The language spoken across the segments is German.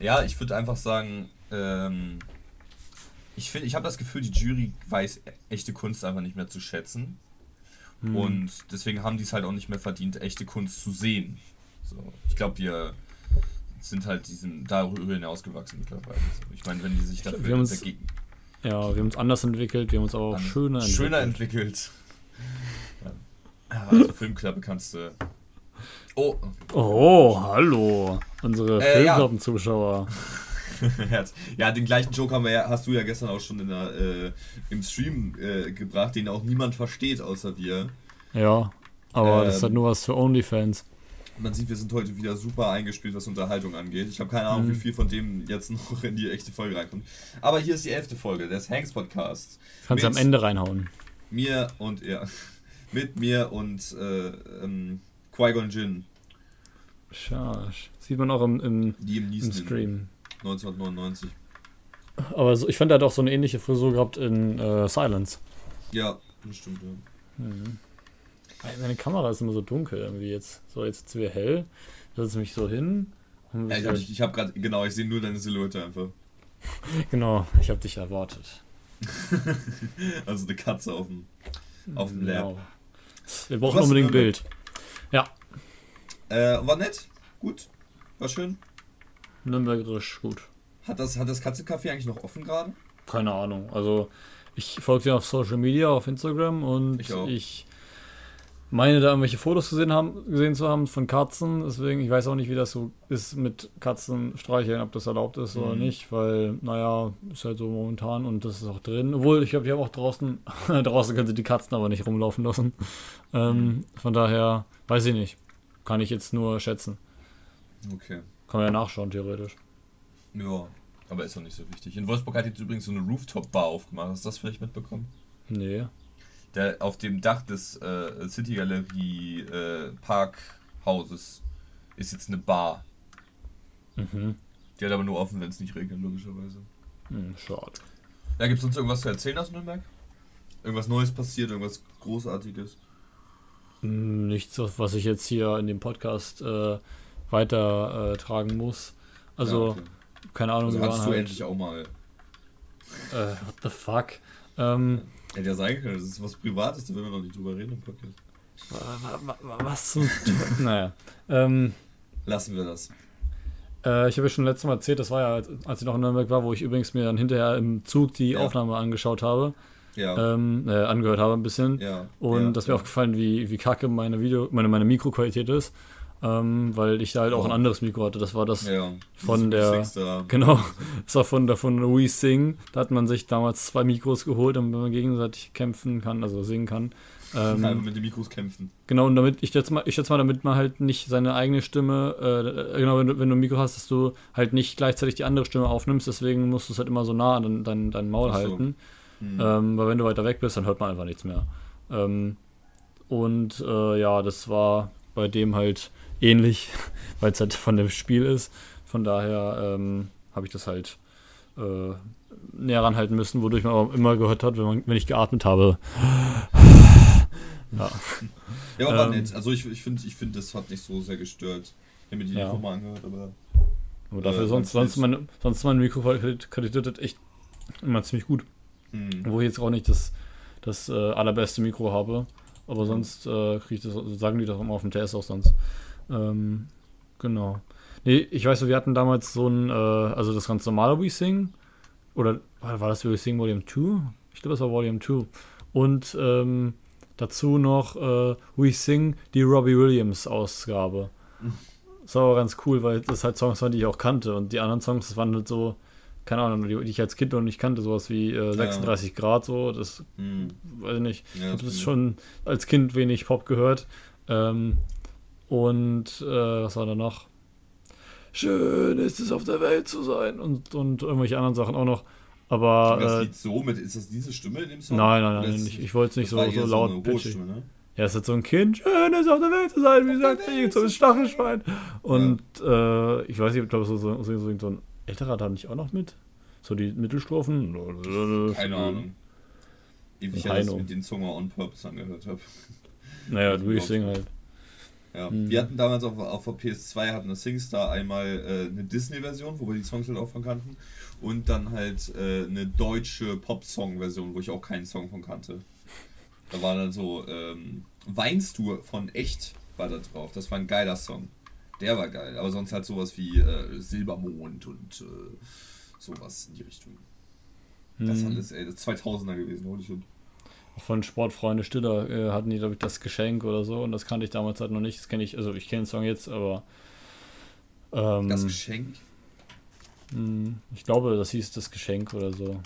Ja, ich würde einfach sagen, ähm, ich finde, ich habe das Gefühl, die Jury weiß echte Kunst einfach nicht mehr zu schätzen. Hm. Und deswegen haben die es halt auch nicht mehr verdient, echte Kunst zu sehen. So, ich glaube, wir sind halt diesen darüber hinausgewachsen mittlerweile. Ich meine, wenn die sich dafür uns, dagegen. Ja, wir haben uns anders entwickelt, wir haben uns auch schöner entwickelt. Schöner entwickelt. Ja. Also Filmklappe kannst du. Oh. Oh, hallo. Unsere äh, Filmklappen-Zuschauer. ja, den gleichen Joke haben wir ja, hast du ja gestern auch schon der, äh, im Stream äh, gebracht, den auch niemand versteht außer wir. Ja, aber ähm, das ist halt nur was für OnlyFans. Man sieht, wir sind heute wieder super eingespielt, was Unterhaltung angeht. Ich habe keine Ahnung, mhm. wie viel von dem jetzt noch in die echte Folge reinkommt. Aber hier ist die elfte Folge des Hanks Podcasts. Kannst du am Ende reinhauen. Mir und ja. Mit mir und äh, ähm, Qui-Gon Jinn. Schade. Sieht man auch im, im, im, Stream. 1999. Aber so, ich fand, er hat auch so eine ähnliche Frisur gehabt in äh, Silence. Ja, das stimmt, ja. Mhm. Meine Kamera ist immer so dunkel irgendwie jetzt. So, jetzt ist wieder hell. Da setze mich so hin. Ja, ich habe ich hab gerade, genau, ich sehe nur deine Silhouette einfach. genau, ich habe dich erwartet. also eine Katze auf dem, auf dem Lab. Genau. Wir brauchen unbedingt ein Bild. Äh, war nett, gut, war schön. Nürnbergerisch, gut. Hat das, hat das Katzencafé eigentlich noch offen gerade? Keine Ahnung. Also, ich folge dir auf Social Media, auf Instagram und ich, ich meine da irgendwelche Fotos gesehen, haben, gesehen zu haben von Katzen. Deswegen, ich weiß auch nicht, wie das so ist mit Katzen streicheln, ob das erlaubt ist mhm. oder nicht, weil, naja, ist halt so momentan und das ist auch drin. Obwohl, ich glaube, die haben auch draußen, draußen können sie die Katzen aber nicht rumlaufen lassen. Ähm, mhm. Von daher, weiß ich nicht. Kann ich jetzt nur schätzen. Okay. Kann man ja nachschauen, theoretisch. Ja, aber ist doch nicht so wichtig. In Wolfsburg hat jetzt übrigens so eine Rooftop-Bar aufgemacht. Hast du das vielleicht mitbekommen? Nee der auf dem Dach des äh, City Galerie äh, Parkhauses ist jetzt eine Bar. Mhm. Die hat aber nur offen, wenn es nicht regnet, logischerweise. Hm, schade. Ja, gibt es uns irgendwas zu erzählen aus Nürnberg? Irgendwas Neues passiert, irgendwas Großartiges? Hm, nichts, was ich jetzt hier in dem Podcast äh, weitertragen muss. Also, ja, okay. keine Ahnung. Also hattest du halt, endlich auch mal. Äh, what the fuck? Ähm, Hätte ja sein können, das ist was Privates, da will man noch nicht drüber reden im Podcast. Was zum Naja. Ähm, Lassen wir das. Äh, ich habe ja schon letztes Mal erzählt, das war ja, als ich noch in Nürnberg war, wo ich übrigens mir dann hinterher im Zug die ja. Aufnahme angeschaut habe. Ja. Ähm, äh, angehört habe ein bisschen. Ja. Und ja. das mir aufgefallen, wie, wie kacke meine Video, meine, meine Mikroqualität ist ähm, weil ich da halt auch ein anderes Mikro hatte. Das war das ja, von der. Genau, das war von der von Sing. Da hat man sich damals zwei Mikros geholt, damit man gegenseitig kämpfen kann, also singen kann. Ähm, ja, mit den Mikros kämpfen. Genau, und damit, ich jetzt mal, ich jetzt mal, damit man halt nicht seine eigene Stimme, äh, genau, wenn du, wenn du ein Mikro hast, dass du halt nicht gleichzeitig die andere Stimme aufnimmst, deswegen musst du es halt immer so nah an dein, dein Maul so. halten. Hm. Ähm, weil wenn du weiter weg bist, dann hört man einfach nichts mehr. Ähm, und äh, ja, das war bei dem halt ähnlich, weil es halt von dem Spiel ist. Von daher ähm, habe ich das halt äh, näher ranhalten müssen, wodurch man auch immer gehört hat, wenn, man, wenn ich geatmet habe. ja. Ja, aber ähm, nett. Also ich, ich finde, ich find, das hat nicht so sehr gestört. Ich habe mir die ja. mal angehört, aber. Aber dafür äh, sonst, sonst, meine, sonst meine Mikroqualität echt immer ziemlich gut. Hm. Wo ich jetzt auch nicht das, das äh, allerbeste Mikro habe. Aber sonst äh, ich das, sagen die doch immer auf dem TS auch sonst. Ähm, genau. Nee, ich weiß, wir hatten damals so ein, äh, also das ganz normale WeSing. Oder war das WeSing Volume 2? Ich glaube, das war Volume 2. Und ähm, dazu noch äh, WeSing, die Robbie Williams Ausgabe. Das war aber ganz cool, weil das halt Songs waren, die ich auch kannte. Und die anderen Songs, das waren halt so, keine Ahnung, die, die ich als Kind noch nicht kannte, sowas wie äh, 36 ja. Grad, so, das hm. weiß ich nicht. Ja, ich habe das schon als Kind wenig Pop gehört. Ähm, und äh, was war da noch? Schön ist es auf der Welt zu sein und, und irgendwelche anderen Sachen auch noch. Aber. das äh, Lied so mit, ist das diese Stimme in dem Song? Nein, nein, nein, nicht, ich wollte es nicht so, so laut so pitchig. Ne? Ja, es ist so ein Kind, schön ist auf der Welt zu sein, wie gesagt, ich so ein Stachelschwein. Und ja. äh, ich weiß nicht, ich glaube, so, so, so, so ein älterer da nicht auch noch mit? So die Mittelstrophen? Keine Ahnung. Ewig, dass ich mit den Zunge on purpose angehört habe. Naja, du, ich sing halt. Ja. Mhm. Wir hatten damals auf, auf der PS2 hatten das SingStar einmal äh, eine Disney-Version, wo wir die Songs halt auch von kannten. Und dann halt äh, eine deutsche Pop-Song-Version, wo ich auch keinen Song von kannte. Da war dann so, ähm, Weinst du von Echt war da drauf. Das war ein geiler Song. Der war geil. Aber sonst halt sowas wie äh, Silbermond und äh, sowas in die Richtung. Das hm. alles, ey, das 2000er gewesen, holy shit. Von Sportfreunde Stiller äh, hatten die, glaube ich, das Geschenk oder so und das kannte ich damals halt noch nicht. Das kenne ich, also ich kenne den Song jetzt, aber. Ähm, das Geschenk? Mh, hm, ich glaube, das hieß das Geschenk oder so.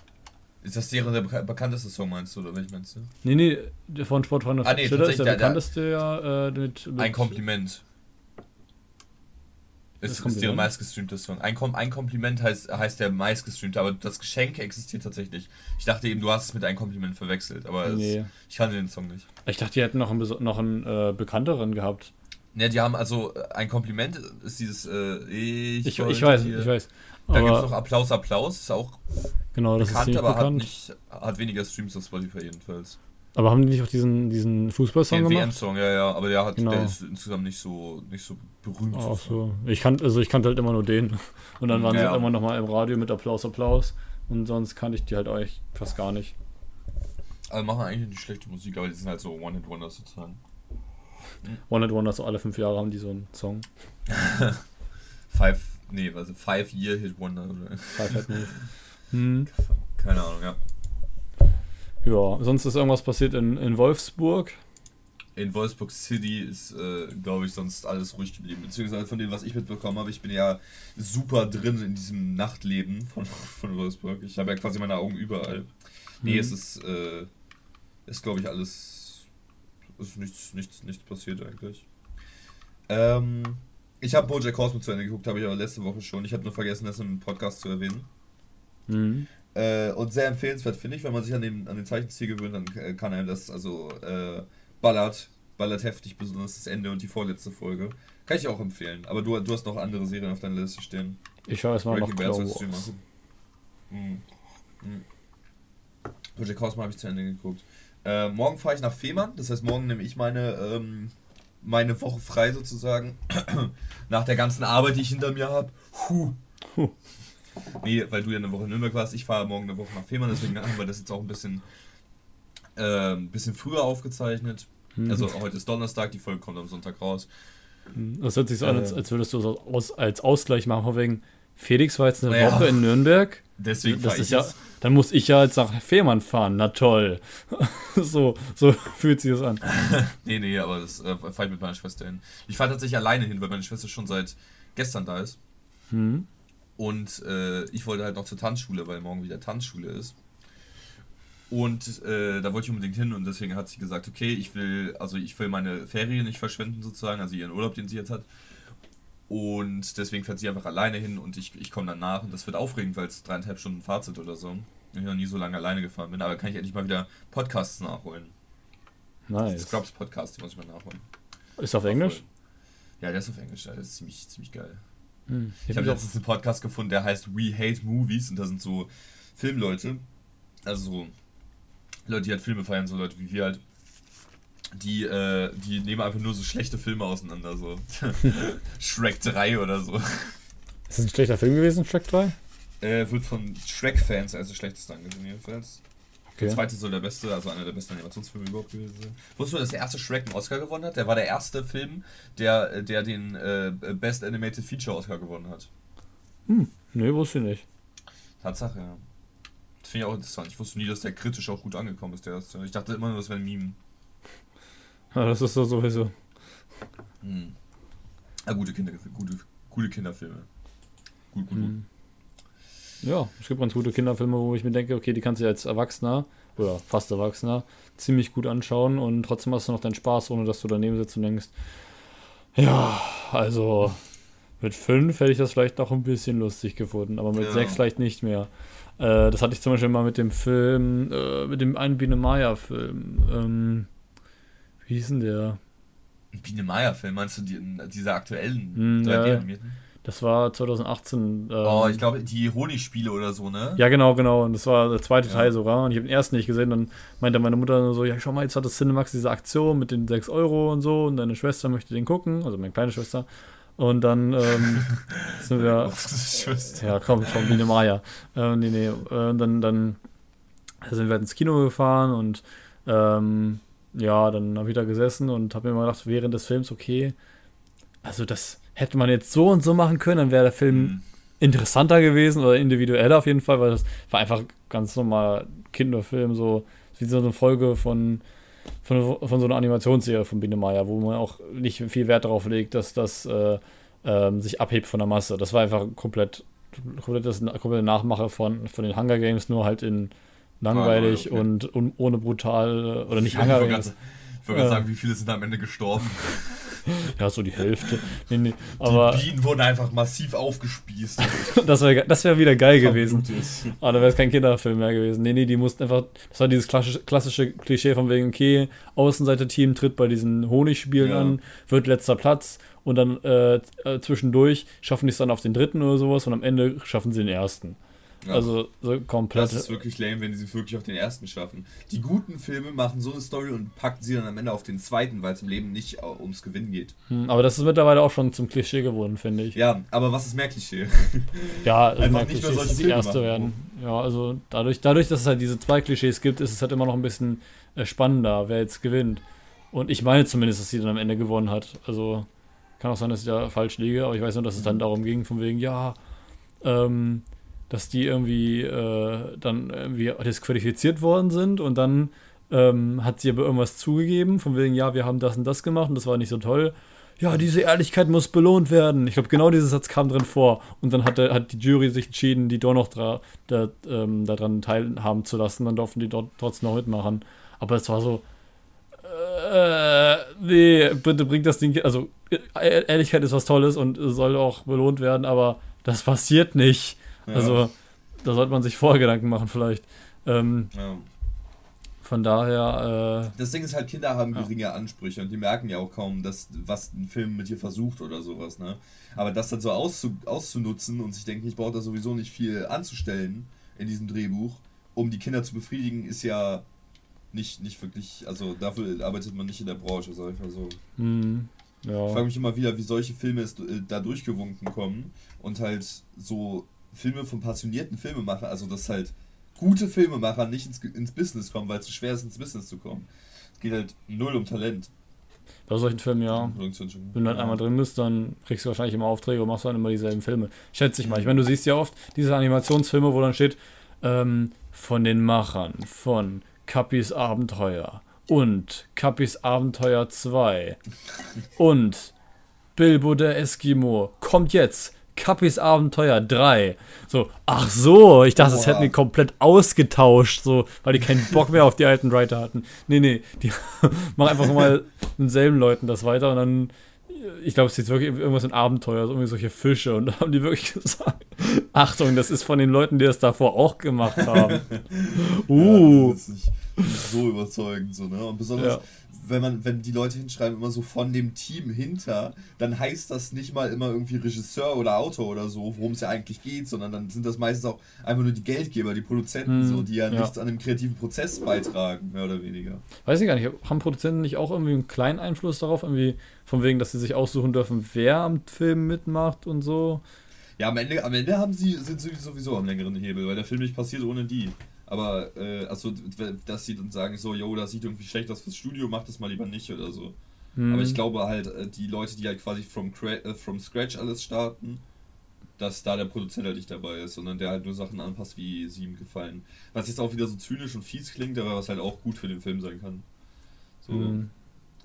Ist das deren der bekannteste Song, meinst du, oder welch meinst du? Nee, nee, von Sportfreunde ah, nee, Stiller ist der, der bekannteste ja äh, mit, mit, Ein Kompliment. Ist, ist der meistgestreamte Song. Ein, Kom ein Kompliment heißt, heißt der meistgestreamte, aber das Geschenk existiert tatsächlich. Ich dachte eben, du hast es mit ein Kompliment verwechselt, aber nee. es, ich kannte den Song nicht. Ich dachte, die hätten noch einen, noch einen äh, bekannteren gehabt. Ja, die haben also äh, ein Kompliment, ist dieses äh, ich, ich, ich weiß, hier. ich weiß. Da gibt es noch Applaus, Applaus, ist auch genau, das bekannt, ist aber bekannt. Hat, nicht, hat weniger Streams auf Spotify jedenfalls. Aber haben die nicht auch diesen, diesen Fußballsong gemacht? Den WM-Song, ja, ja, aber der, hat, genau. der ist insgesamt nicht so, nicht so berühmt. Ach so. Ich, kan also ich kannte halt immer nur den. Und dann waren ja, sie halt immer nochmal im Radio mit Applaus, Applaus. Und sonst kannte ich die halt eigentlich fast gar nicht. Also machen eigentlich nicht schlechte Musik, aber die sind halt so One-Hit-Wonders sozusagen. One-Hit-Wonders, so alle fünf Jahre haben die so einen Song. Five, nee, also Five-Year-Hit-Wonder. Five-Hit hm. Keine Ahnung, ja. Ja, sonst ist irgendwas passiert in, in Wolfsburg. In Wolfsburg City ist, äh, glaube ich, sonst alles ruhig geblieben. Beziehungsweise von dem, was ich mitbekommen habe, ich bin ja super drin in diesem Nachtleben von, von Wolfsburg. Ich habe ja quasi meine Augen überall. Mhm. Nee, es ist, äh, ist glaube ich, alles. ist nichts, nichts, nichts passiert eigentlich. Ähm, ich habe Bojack Horseman zu Ende geguckt, habe ich aber letzte Woche schon. Ich habe nur vergessen, das im Podcast zu erwähnen. Mhm. Äh, und sehr empfehlenswert, finde ich, wenn man sich an den, an den Zeichenstil gewöhnt, dann äh, kann einem das, also äh, ballert, ballert heftig, besonders das Ende und die vorletzte Folge. Kann ich auch empfehlen. Aber du, du hast noch andere Serien auf deiner Liste stehen. Ich schaue erstmal noch Clone Wars. Hm. Hm. Project Cosmo habe ich zu Ende geguckt. Äh, morgen fahre ich nach Fehmarn, das heißt, morgen nehme ich meine, ähm, meine Woche frei sozusagen. nach der ganzen Arbeit, die ich hinter mir habe. Huh. Nee, weil du ja eine Woche in Nürnberg warst. Ich fahre morgen eine Woche nach Fehmarn, deswegen haben wir das jetzt auch ein bisschen, äh, ein bisschen früher aufgezeichnet. Mhm. Also heute ist Donnerstag, die Folge kommt am Sonntag raus. Hm, das hört sich so an, als, äh. als würdest du so aus, als Ausgleich machen, von wegen, Felix war jetzt eine naja, Woche in Nürnberg. Deswegen das ist ja, Dann muss ich ja jetzt nach Fehmarn fahren. Na toll. so, so fühlt sich das an. nee, nee, aber das äh, fahre ich mit meiner Schwester hin. Ich fahre tatsächlich alleine hin, weil meine Schwester schon seit gestern da ist. Hm. Und äh, ich wollte halt noch zur Tanzschule, weil morgen wieder Tanzschule ist. Und äh, da wollte ich unbedingt hin und deswegen hat sie gesagt, okay, ich will, also ich will meine Ferien nicht verschwenden sozusagen, also ihren Urlaub, den sie jetzt hat. Und deswegen fährt sie einfach alleine hin und ich, ich komme dann nach und das wird aufregend, weil es dreieinhalb Stunden Fahrt sind oder so. Ich noch nie so lange alleine gefahren bin, aber kann ich endlich mal wieder Podcasts nachholen. Nice. Scrubs Podcast, die muss ich mal nachholen. Ist auf Englisch? Ja, der ist auf Englisch, das ist ziemlich, ziemlich geil. Hm. Ich habe letztens einen Podcast gefunden, der heißt We Hate Movies und da sind so Filmleute, also so Leute, die halt Filme feiern, so Leute wie wir halt, die, äh, die nehmen einfach nur so schlechte Filme auseinander, so Shrek 3 oder so. Ist das ein schlechter Film gewesen, Shrek 3? Äh, wird von Shrek-Fans als das schlechteste angesehen, jedenfalls. Okay. Der zweite soll der beste, also einer der besten Animationsfilme überhaupt gewesen sein. Wusstest du, dass der erste Shrek einen Oscar gewonnen hat? Der war der erste Film, der, der den äh, Best Animated Feature Oscar gewonnen hat. Hm, nee, wusste ich nicht. Tatsache, ja. Das finde ich auch interessant. Ich wusste nie, dass der kritisch auch gut angekommen ist, der erste. Ich dachte immer nur, das wäre ein Meme. Ja, das ist doch sowieso. Hm. Ja, gute, Kinder, gute, gute Kinderfilme. Gut, gut, hm. gut. Ja, es gibt ganz gute Kinderfilme, wo ich mir denke, okay, die kannst du als Erwachsener oder fast Erwachsener ziemlich gut anschauen und trotzdem hast du noch deinen Spaß, ohne dass du daneben sitzt und denkst, ja, also mit fünf hätte ich das vielleicht noch ein bisschen lustig gefunden, aber mit ja. sechs vielleicht nicht mehr. Äh, das hatte ich zum Beispiel mal mit dem Film, äh, mit dem einen Biene Maya-Film. Ähm, wie hieß denn der? Biene Maya-Film, meinst du die, diese aktuellen hm, 3D-animierten? Das war 2018. Ähm, oh, ich glaube, die Honigspiele oder so, ne? Ja, genau, genau. Und das war der zweite ja. Teil sogar. Und ich habe den ersten nicht gesehen. Dann meinte meine Mutter so: Ja, schau mal, jetzt hat das Cinemax diese Aktion mit den 6 Euro und so. Und deine Schwester möchte den gucken. Also meine kleine Schwester. Und dann ähm, sind wir. ja, komm, schon wie eine Maya. Äh, nee, nee. Äh, dann, dann sind wir ins Kino gefahren und ähm, ja, dann habe ich da gesessen und habe mir mal gedacht, während des Films, okay, also das hätte man jetzt so und so machen können, dann wäre der Film mhm. interessanter gewesen oder individueller auf jeden Fall, weil das war einfach ganz normal Kinderfilm, so wie so eine Folge von, von, von so einer Animationsserie von Biene Maya, wo man auch nicht viel Wert darauf legt, dass das äh, äh, sich abhebt von der Masse. Das war einfach komplett, komplett das komplette Nachmache von, von den Hunger Games, nur halt in langweilig ah, okay. und, und, ohne brutal oder nicht Hunger Games. Ich wollte gerade sagen, wie viele sind am Ende gestorben? ja, so die Hälfte. Nee, nee, aber die Bienen wurden einfach massiv aufgespießt. das wäre das wär wieder geil gewesen. Aber da wäre es kein Kinderfilm mehr gewesen. Nee, nee, die mussten einfach. Das war dieses klassische, klassische Klischee von wegen, okay, Außenseiter-Team tritt bei diesen Honigspielen ja. an, wird letzter Platz und dann äh, äh zwischendurch schaffen die es dann auf den dritten oder sowas und am Ende schaffen sie den ersten. Ja. Also so komplett. Das ist wirklich lame, wenn die sie wirklich auf den ersten schaffen. Die guten Filme machen so eine Story und packen sie dann am Ende auf den zweiten, weil es im Leben nicht ums Gewinnen geht. Hm, aber das ist mittlerweile auch schon zum Klischee geworden, finde ich. Ja, aber was ist mehr Klischee? Ja, also Einfach nicht mehr solche ist die erste werden. Ja, also dadurch, dadurch, dass es halt diese zwei Klischees gibt, ist es halt immer noch ein bisschen äh, spannender, wer jetzt gewinnt. Und ich meine zumindest, dass sie dann am Ende gewonnen hat. Also kann auch sein, dass ich da falsch liege, aber ich weiß nur, dass es dann darum ging, von wegen, ja, ähm, dass die irgendwie äh, dann irgendwie disqualifiziert worden sind und dann ähm, hat sie aber irgendwas zugegeben, von wegen, ja, wir haben das und das gemacht und das war nicht so toll. Ja, diese Ehrlichkeit muss belohnt werden. Ich glaube, genau dieser Satz kam drin vor. Und dann hat, der, hat die Jury sich entschieden, die doch noch da, da, ähm, daran teilhaben zu lassen. Dann durften die dort trotzdem noch mitmachen. Aber es war so, äh, nee, bitte bringt das Ding. Also, Ehrlichkeit ist was Tolles und soll auch belohnt werden, aber das passiert nicht. Ja. Also, da sollte man sich vorher Gedanken machen, vielleicht. Ähm, ja. Von daher. Äh, das Ding ist halt, Kinder haben geringe ja. Ansprüche und die merken ja auch kaum, dass, was ein Film mit dir versucht oder sowas. Ne? Aber das dann so auszu, auszunutzen und sich denken, ich brauche da sowieso nicht viel anzustellen in diesem Drehbuch, um die Kinder zu befriedigen, ist ja nicht, nicht wirklich. Also dafür arbeitet man nicht in der Branche, sag ich mal so. Mhm. Ja. Ich frage mich immer wieder, wie solche Filme es, äh, da durchgewunken kommen und halt so Filme von passionierten Filmemachern, also dass halt gute Filmemacher nicht ins, ins Business kommen, weil es zu schwer ist, ins Business zu kommen. Es geht halt null um Talent. Bei solchen Filmen, ja. Wenn du halt einmal drin bist, dann kriegst du wahrscheinlich immer Aufträge und machst dann immer dieselben Filme. Schätze ich mal. Ich meine, du siehst ja oft diese Animationsfilme, wo dann steht, ähm, von den Machern von Kappis Abenteuer und Kappis Abenteuer 2 und Bilbo der Eskimo kommt jetzt Kappis Abenteuer 3. So, ach so, ich dachte, es hätten die komplett ausgetauscht, so, weil die keinen Bock mehr auf die alten Writer hatten. Nee, nee, die machen einfach mal denselben Leuten das weiter und dann, ich glaube, es ist wirklich irgendwas in Abenteuer, so irgendwie solche Fische und da haben die wirklich gesagt, Achtung, das ist von den Leuten, die das davor auch gemacht haben. Uh. Ja, das ist nicht, nicht so überzeugend, so, ne? Und besonders, ja wenn man, wenn die Leute hinschreiben, immer so von dem Team hinter, dann heißt das nicht mal immer irgendwie Regisseur oder Autor oder so, worum es ja eigentlich geht, sondern dann sind das meistens auch einfach nur die Geldgeber, die Produzenten, hm, so, die ja, ja, nichts an dem kreativen Prozess beitragen, mehr oder weniger. Weiß ich gar nicht, haben Produzenten nicht auch irgendwie einen kleinen Einfluss darauf, irgendwie von wegen, dass sie sich aussuchen dürfen, wer am Film mitmacht und so? Ja, am Ende, am Ende haben sie, sind sie sowieso am längeren Hebel, weil der Film nicht passiert ohne die. Aber, äh, also, dass sie dann sagen, so, yo, das sieht irgendwie schlecht aus fürs Studio, mach das mal lieber nicht oder so. Mhm. Aber ich glaube halt, äh, die Leute, die halt quasi from, äh, from scratch alles starten, dass da der Produzent halt nicht dabei ist, sondern der halt nur Sachen anpasst, wie sie ihm gefallen. Was jetzt auch wieder so zynisch und fies klingt, aber was halt auch gut für den Film sein kann. So. Mhm.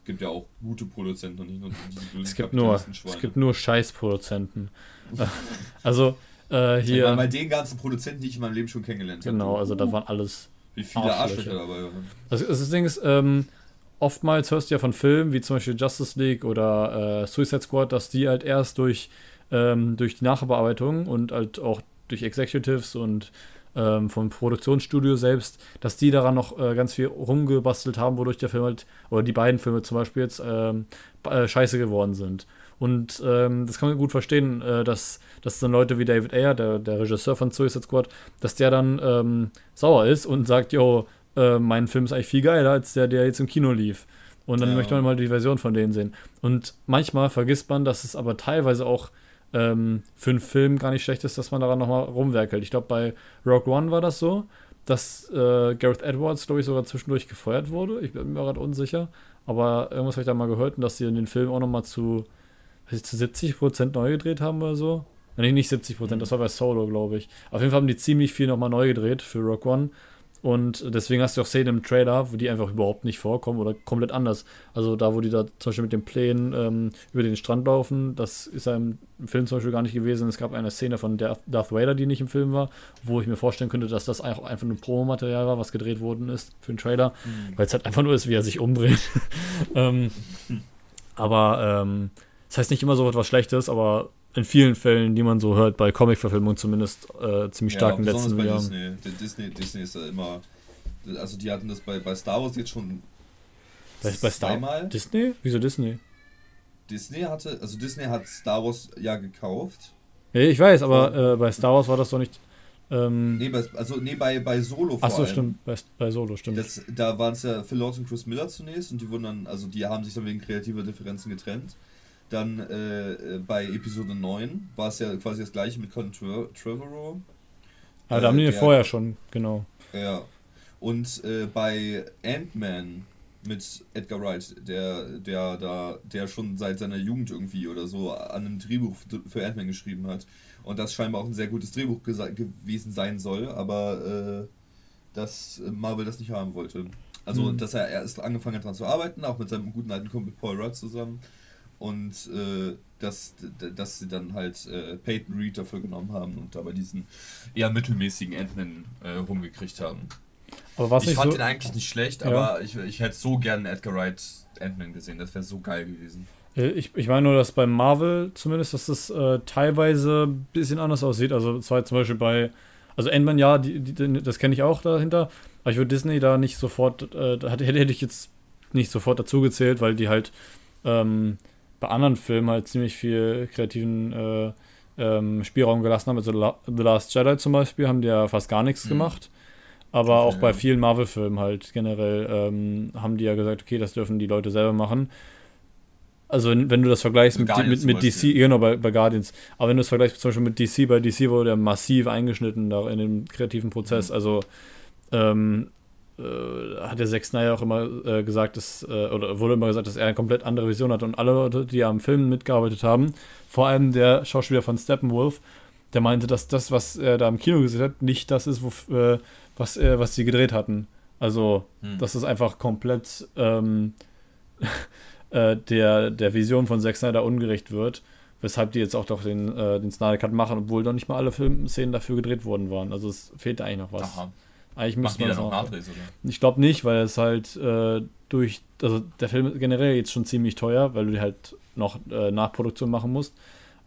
Gibt ja auch gute Produzenten und nicht nur diese bösen es gibt nur, Es gibt nur Scheißproduzenten. also, äh, hier. Ja, bei den ganzen Produzenten, die ich in meinem Leben schon kennengelernt habe. Genau, also da waren alles. Wie viele Arschlöcher dabei waren. Also, das Ding ist, ähm, oftmals hörst du ja von Filmen wie zum Beispiel Justice League oder äh, Suicide Squad, dass die halt erst durch, ähm, durch die Nachbearbeitung und halt auch durch Executives und ähm, vom Produktionsstudio selbst, dass die daran noch äh, ganz viel rumgebastelt haben, wodurch der Film halt, oder die beiden Filme zum Beispiel jetzt ähm, äh, scheiße geworden sind. Und ähm, das kann man gut verstehen, äh, dass, dass dann Leute wie David Ayer, der, der Regisseur von Suicide Squad, dass der dann ähm, sauer ist und sagt, yo, äh, mein Film ist eigentlich viel geiler als der, der jetzt im Kino lief. Und dann ja. möchte man mal die Version von denen sehen. Und manchmal vergisst man, dass es aber teilweise auch ähm, für einen Film gar nicht schlecht ist, dass man daran nochmal rumwerkelt. Ich glaube, bei Rogue One war das so, dass äh, Gareth Edwards, glaube ich, sogar zwischendurch gefeuert wurde. Ich bin mir gerade unsicher. Aber irgendwas habe ich da mal gehört, dass sie in den Film auch nochmal zu, ich, zu 70% neu gedreht haben oder so. Nee, nicht 70%, mhm. das war bei Solo, glaube ich. Auf jeden Fall haben die ziemlich viel nochmal neu gedreht für Rock One. Und deswegen hast du auch Szenen im Trailer, wo die einfach überhaupt nicht vorkommen oder komplett anders. Also da, wo die da zum Beispiel mit den Plänen ähm, über den Strand laufen, das ist ja im Film zum Beispiel gar nicht gewesen. Es gab eine Szene von Darth Vader, die nicht im Film war, wo ich mir vorstellen könnte, dass das auch einfach ein Promomaterial war, was gedreht worden ist für den Trailer, mhm. weil es halt einfach nur ist, wie er sich umdreht. ähm, aber ähm, das heißt nicht immer so etwas Schlechtes, aber in vielen Fällen, die man so hört, bei Comic-Verfilmungen zumindest äh, ziemlich stark ja, in den letzten bei Jahren. Disney. Disney. Disney ist ja immer. Also, die hatten das bei, bei Star Wars jetzt schon. Bei, bei Star zweimal. Disney? Wieso Disney? Disney hatte. Also, Disney hat Star Wars ja gekauft. Ja, ich weiß, aber äh, bei Star Wars war das doch nicht. Ähm, nee, bei, also nee, bei, bei Solo vor Achso, stimmt, bei, bei Solo, stimmt. Das, da waren es ja Phil Lord und Chris Miller zunächst und die wurden dann, also die haben sich dann wegen kreativer Differenzen getrennt. Dann äh, bei Episode 9 war es ja quasi das gleiche mit Colin Trevorrow. Ja, ah, da haben die ja vorher schon, genau. Ja. Und äh, bei Ant-Man mit Edgar Wright, der, der da, der schon seit seiner Jugend irgendwie oder so an einem Drehbuch für Ant-Man geschrieben hat. Und das scheinbar auch ein sehr gutes Drehbuch gewesen sein soll, aber äh, dass Marvel das nicht haben wollte. Also, mhm. dass er erst angefangen hat daran zu arbeiten, auch mit seinem guten alten Kumpel Paul Rudd zusammen und äh, dass, dass sie dann halt äh, Peyton Reed dafür genommen haben und dabei diesen eher mittelmäßigen Ant-Man äh, rumgekriegt haben. Aber was ich fand so ihn eigentlich nicht schlecht, ja. aber ich, ich hätte so gerne Edgar Wright Ant-Man gesehen, das wäre so geil gewesen. Ich, ich meine nur, dass bei Marvel zumindest, dass das äh, teilweise ein bisschen anders aussieht. Also zwar zum Beispiel bei, also Ant-Man, ja, die, die, das kenne ich auch dahinter, aber ich würde Disney da nicht sofort, äh, hätte, hätte ich jetzt nicht sofort dazu gezählt, weil die halt ähm, bei anderen Filmen halt ziemlich viel kreativen äh, ähm, Spielraum gelassen haben. Also The Last Jedi zum Beispiel haben die ja fast gar nichts mhm. gemacht. Aber auch bei vielen Marvel-Filmen halt generell ähm, haben die ja gesagt, okay, das dürfen die Leute selber machen. Also wenn, wenn du das vergleichst mit, mit, mit DC, genau, bei, bei Guardians, aber wenn du das vergleichst zum Beispiel mit DC, bei DC wurde ja massiv eingeschnitten da in dem kreativen Prozess. Mhm. Also ähm, äh, hat der Zack Snyder auch immer äh, gesagt, dass, äh, oder wurde immer gesagt, dass er eine komplett andere Vision hat. Und alle Leute, die am Film mitgearbeitet haben, vor allem der Schauspieler von Steppenwolf, der meinte, dass das, was er da im Kino gesehen hat, nicht das ist, wo, äh, was, äh, was sie gedreht hatten. Also, hm. dass es einfach komplett ähm, äh, der, der Vision von Zack Snyder ungerecht wird, weshalb die jetzt auch doch den, den Snyder Cut machen, obwohl doch nicht mal alle Filmszenen dafür gedreht worden waren. Also, es fehlt eigentlich noch was. Aha. Eigentlich müsste man noch Nachdrehs, oder? Ich glaube nicht, weil es halt äh, durch, also der Film ist generell jetzt schon ziemlich teuer, weil du halt noch äh, Nachproduktion machen musst.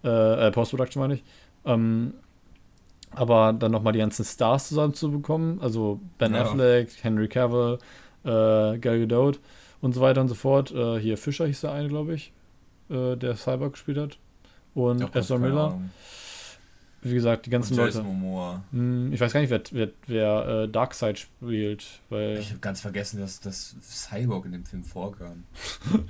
Äh, äh Post-Production meine ich. Ähm, aber dann nochmal die ganzen Stars zusammenzubekommen, also Ben ja. Affleck, Henry Cavill, äh, Gal Gadot und so weiter und so fort. Äh, hier Fischer hieß der eine, glaube ich, äh, der Cyber gespielt hat. Und Ezra Miller. Ahnung wie gesagt, die ganzen Leute. Momoa. Hm, ich weiß gar nicht, wer, wer, wer äh, Darkseid spielt. Weil ich habe ganz vergessen, dass das Cyborg in dem Film vorkam.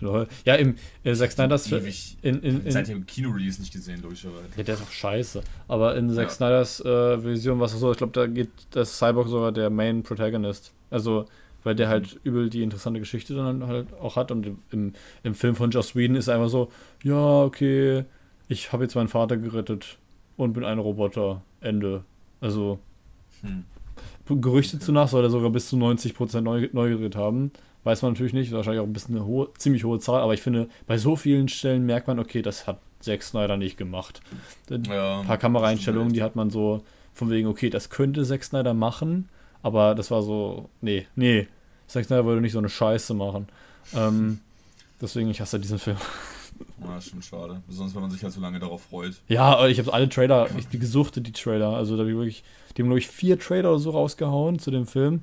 ja, im äh, Zack Snyder's Ewig, in, in, in, Seit dem Kino-Release nicht gesehen, logischerweise. Ja, der ist auch scheiße. Aber in Zack ja. Snyders äh, Vision war es so, ich glaube, da geht das Cyborg sogar der Main Protagonist. Also, weil der mhm. halt übel die interessante Geschichte dann halt auch hat. Und im, im Film von Joss Whedon ist einfach so, ja, okay, ich habe jetzt meinen Vater gerettet und bin ein Roboter. Ende. Also, hm. Gerüchte okay. nach soll er sogar bis zu 90% neu, neu gedreht haben. Weiß man natürlich nicht, wahrscheinlich auch ein bisschen eine hohe, ziemlich hohe Zahl, aber ich finde, bei so vielen Stellen merkt man, okay, das hat Zack Snyder nicht gemacht. Ja, ein paar Kameraeinstellungen, die hat man so von wegen, okay, das könnte Zack Snyder machen, aber das war so, nee, nee, Zack Snyder würde nicht so eine Scheiße machen. Ähm, deswegen, ich hasse diesen Film. Ja, schon schade. Besonders wenn man sich halt so lange darauf freut. Ja, ich habe alle Trailer, ich gesuchte die Trailer. Also da habe ich wirklich, die haben glaube ich vier Trailer oder so rausgehauen zu dem Film.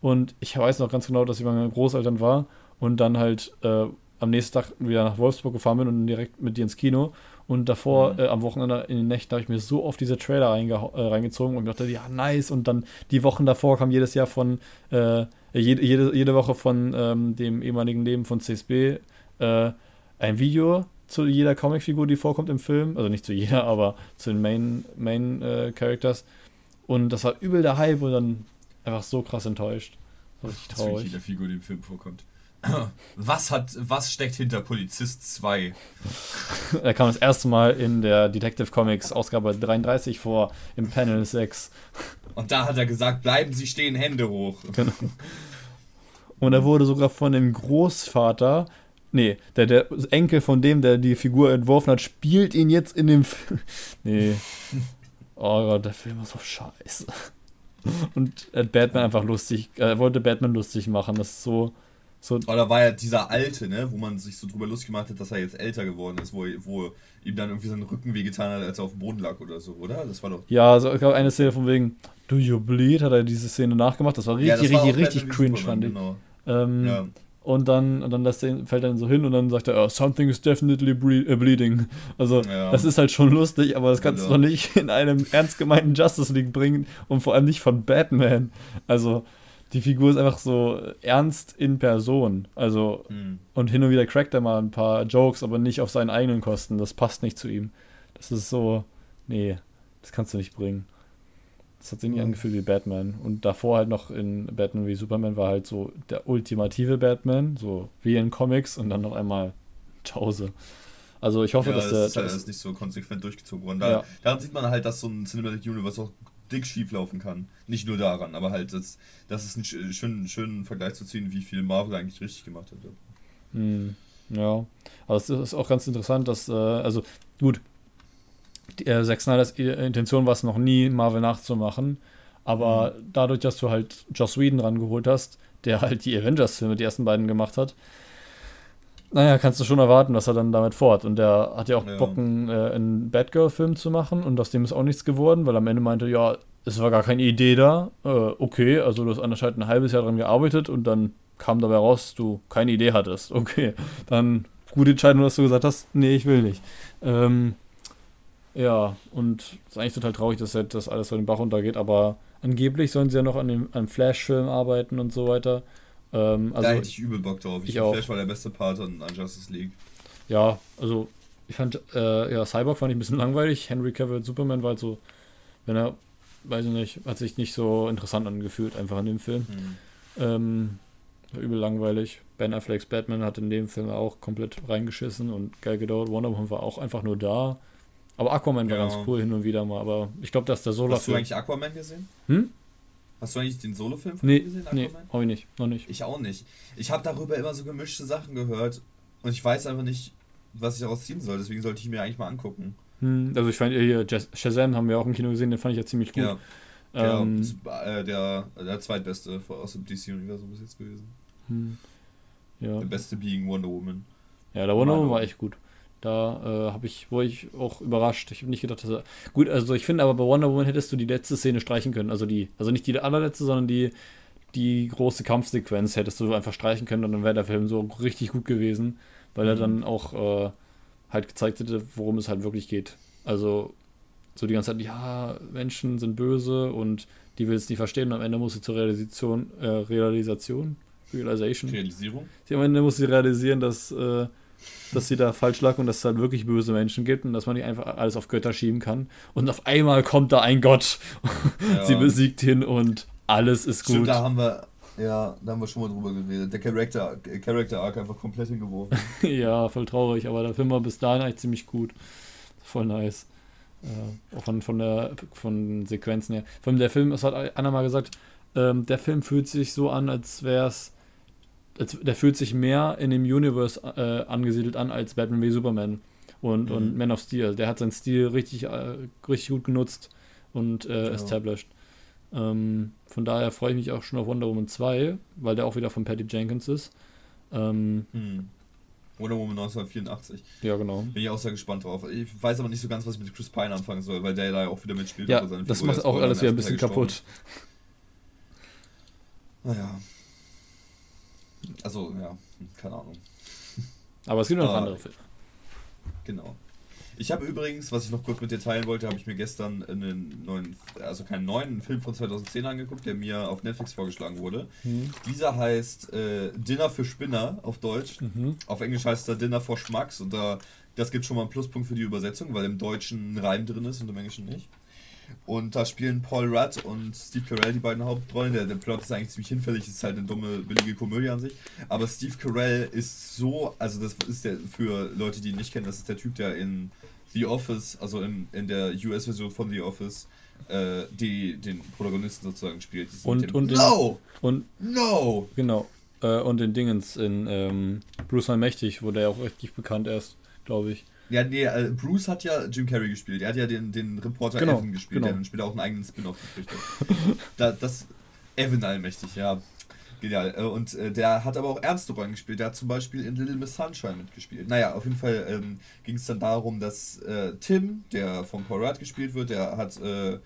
Und ich weiß noch ganz genau, dass ich bei meinen Großeltern war und dann halt äh, am nächsten Tag wieder nach Wolfsburg gefahren bin und direkt mit dir ins Kino. Und davor, mhm. äh, am Wochenende in den Nächten, habe ich mir so oft diese Trailer äh, reingezogen und dachte, ja, nice. Und dann die Wochen davor kam jedes Jahr von, äh, jede, jede, jede Woche von ähm, dem ehemaligen Leben von CSB äh, ein Video zu jeder Comicfigur, die vorkommt im Film. Also nicht zu jeder, aber zu den Main, Main äh, Characters. Und das war übel der Hype und dann einfach so krass enttäuscht. Richtig traurig. Zu jeder Figur, die im Film vorkommt. Was hat, was steckt hinter Polizist 2? er kam das erste Mal in der Detective Comics Ausgabe 33 vor, im Panel 6. Und da hat er gesagt, bleiben Sie stehen, Hände hoch. Genau. Und er wurde sogar von dem Großvater, nee, der, der Enkel von dem, der die Figur entworfen hat, spielt ihn jetzt in dem Film. Nee. Oh Gott, der Film ist so scheiße. Und hat Batman einfach lustig, er wollte Batman lustig machen. Das ist so so, Oder war ja dieser Alte, ne, wo man sich so drüber lustig gemacht hat, dass er jetzt älter geworden ist, wo, wo ihm dann irgendwie sein Rücken wehgetan hat, als er auf dem Boden lag oder so, oder? Das war doch. Ja, also, es gab eine Szene von wegen Do You Bleed, hat er diese Szene nachgemacht. Das war richtig, ja, das war richtig, richtig cringe, fand ich. Genau. Ähm, ja. Und dann, und dann lässt er, fällt er so hin und dann sagt er, oh, something is definitely ble äh, bleeding. Also, ja. das ist halt schon lustig, aber das kannst ja. du doch nicht in einem ernst gemeinten Justice League bringen und vor allem nicht von Batman. Also, die Figur ist einfach so ernst in Person. Also, mhm. und hin und wieder crackt er mal ein paar Jokes, aber nicht auf seinen eigenen Kosten. Das passt nicht zu ihm. Das ist so, nee, das kannst du nicht bringen. Das hat sich nicht mhm. angefühlt wie Batman. Und davor halt noch in Batman wie Superman war halt so der ultimative Batman, so wie in Comics und dann noch einmal Chause. Also ich hoffe, ja, dass der. Ist, das ist nicht so konsequent durchgezogen worden. Da, ja. Daran sieht man halt, dass so ein Cinematic Universe auch dick schief laufen kann. Nicht nur daran, aber halt, das, das ist ein schönen, schönen Vergleich zu ziehen, wie viel Marvel eigentlich richtig gemacht hat. Hm, ja, aber es ist auch ganz interessant, dass, äh, also gut, äh, Zack Snyders Intention war es noch nie, Marvel nachzumachen, aber mhm. dadurch, dass du halt Joss Whedon rangeholt hast, der halt die Avengers-Filme, die ersten beiden gemacht hat, naja, kannst du schon erwarten, dass er dann damit fort. Und der hat ja auch ja. Bock, einen, äh, einen Batgirl-Film zu machen und aus dem ist auch nichts geworden, weil am Ende meinte, ja, es war gar keine Idee da. Äh, okay, also du hast anscheinend ein halbes Jahr dran gearbeitet und dann kam dabei raus, du keine Idee hattest. Okay, dann gute Entscheidung, dass du gesagt hast, nee, ich will nicht. Ähm, ja, und es ist eigentlich total traurig, dass das alles so den Bach runtergeht, aber angeblich sollen sie ja noch an dem an Flash-Film arbeiten und so weiter. Ähm, also da hätte ich übel Bock drauf. Ich, ich auch. Flash war der beste Part an, an Justice League. Ja, also ich fand, äh, ja, Cyborg fand ich ein bisschen langweilig. Henry Cavill Superman war halt so, wenn er, weiß ich nicht, hat sich nicht so interessant angefühlt, einfach in dem Film. Mhm. Ähm, war übel langweilig. Ben Afflecks Batman hat in dem Film auch komplett reingeschissen und geil gedauert. Wonder Woman war auch einfach nur da. Aber Aquaman war ganz cool hin und wieder mal. Aber ich glaube, dass der Solar. Hast du eigentlich Aquaman gesehen? Hm? Hast du eigentlich den Solo-Film von nee, gesehen? Aquaman? Nee, hab ich nicht. Noch nicht. Ich auch nicht. Ich habe darüber immer so gemischte Sachen gehört und ich weiß einfach nicht, was ich daraus ziehen soll. Deswegen sollte ich mir eigentlich mal angucken. Hm, also ich fand hier Shazam haben wir auch im Kino gesehen, den fand ich ja ziemlich gut. Ja, ähm, ja äh, der, der zweitbeste aus dem DC-Universum bis jetzt gewesen. Hm, ja. Der beste Being Wonder Woman. Ja, der Wonder Woman war echt gut. Da äh, habe ich, wurde ich auch überrascht. Ich habe nicht gedacht, dass er. Gut, also ich finde aber bei Wonder Woman hättest du die letzte Szene streichen können. Also die, also nicht die allerletzte, sondern die, die große Kampfsequenz hättest du einfach streichen können und dann wäre der Film so richtig gut gewesen, weil er mhm. dann auch äh, halt gezeigt hätte, worum es halt wirklich geht. Also so die ganze Zeit, ja, Menschen sind böse und die will es nicht verstehen und am Ende muss sie zur Realisation, äh, Realisation, Realization. Realisierung. Sie am Ende muss sie realisieren, dass äh, dass sie da falsch lag und dass es halt wirklich böse Menschen gibt und dass man nicht einfach alles auf Götter schieben kann. Und auf einmal kommt da ein Gott. Ja. sie besiegt ihn und alles ist gut. Stimmt, da haben wir, ja, da haben wir schon mal drüber geredet. Der Character, Character Arc einfach komplett hingeworfen. ja, voll traurig, aber der Film war bis dahin eigentlich ziemlich gut. Voll nice. Äh, auch von, von der von Sequenzen her. Von der Film, es hat Anna mal gesagt, ähm, der Film fühlt sich so an, als wäre es der fühlt sich mehr in dem Universe äh, angesiedelt an als Batman wie Superman und, mhm. und Man of Steel. Der hat seinen Stil richtig, äh, richtig gut genutzt und äh, ja. established. Ähm, von daher freue ich mich auch schon auf Wonder Woman 2, weil der auch wieder von Patty Jenkins ist. Ähm, mhm. Wonder Woman 1984. Ja, genau. Bin ich auch sehr gespannt drauf. Ich weiß aber nicht so ganz, was ich mit Chris Pine anfangen soll, weil der da ja auch wieder mitspielt. Ja, das macht auch alles wieder ein bisschen kaputt. Naja. Also, ja, keine Ahnung. Aber es gibt noch uh, andere Filme. Genau. Ich habe übrigens, was ich noch kurz mit dir teilen wollte, habe ich mir gestern einen neuen, also keinen neuen, einen Film von 2010 angeguckt, der mir auf Netflix vorgeschlagen wurde. Mhm. Dieser heißt äh, Dinner für Spinner auf Deutsch. Mhm. Auf Englisch heißt er Dinner for Schmacks und da, das gibt schon mal einen Pluspunkt für die Übersetzung, weil im Deutschen ein Reim drin ist und im Englischen nicht. Und da spielen Paul Rudd und Steve Carell die beiden Hauptrollen. Der, der Plot ist eigentlich ziemlich hinfällig, ist halt eine dumme, billige Komödie an sich. Aber Steve Carell ist so, also das ist der, für Leute, die ihn nicht kennen, das ist der Typ, der in The Office, also in, in der US-Version von The Office, äh, die den Protagonisten sozusagen spielt. Und, und No! Und, no! Genau. Äh, und den Dingens in ähm, Bruce Allmächtig, wo der auch richtig bekannt ist, glaube ich. Ja, nee, äh, Bruce hat ja Jim Carrey gespielt. Er hat ja den, den Reporter genau, Evan gespielt, genau. der dann später auch einen eigenen Spin-off gekriegt hat. da, das Evan allmächtig, ja. Genial. Äh, und äh, der hat aber auch ernste Rollen gespielt. Der hat zum Beispiel in Little Miss Sunshine mitgespielt. Naja, auf jeden Fall ähm, ging es dann darum, dass äh, Tim, der von Paul Rudd gespielt wird, der hat äh, äh,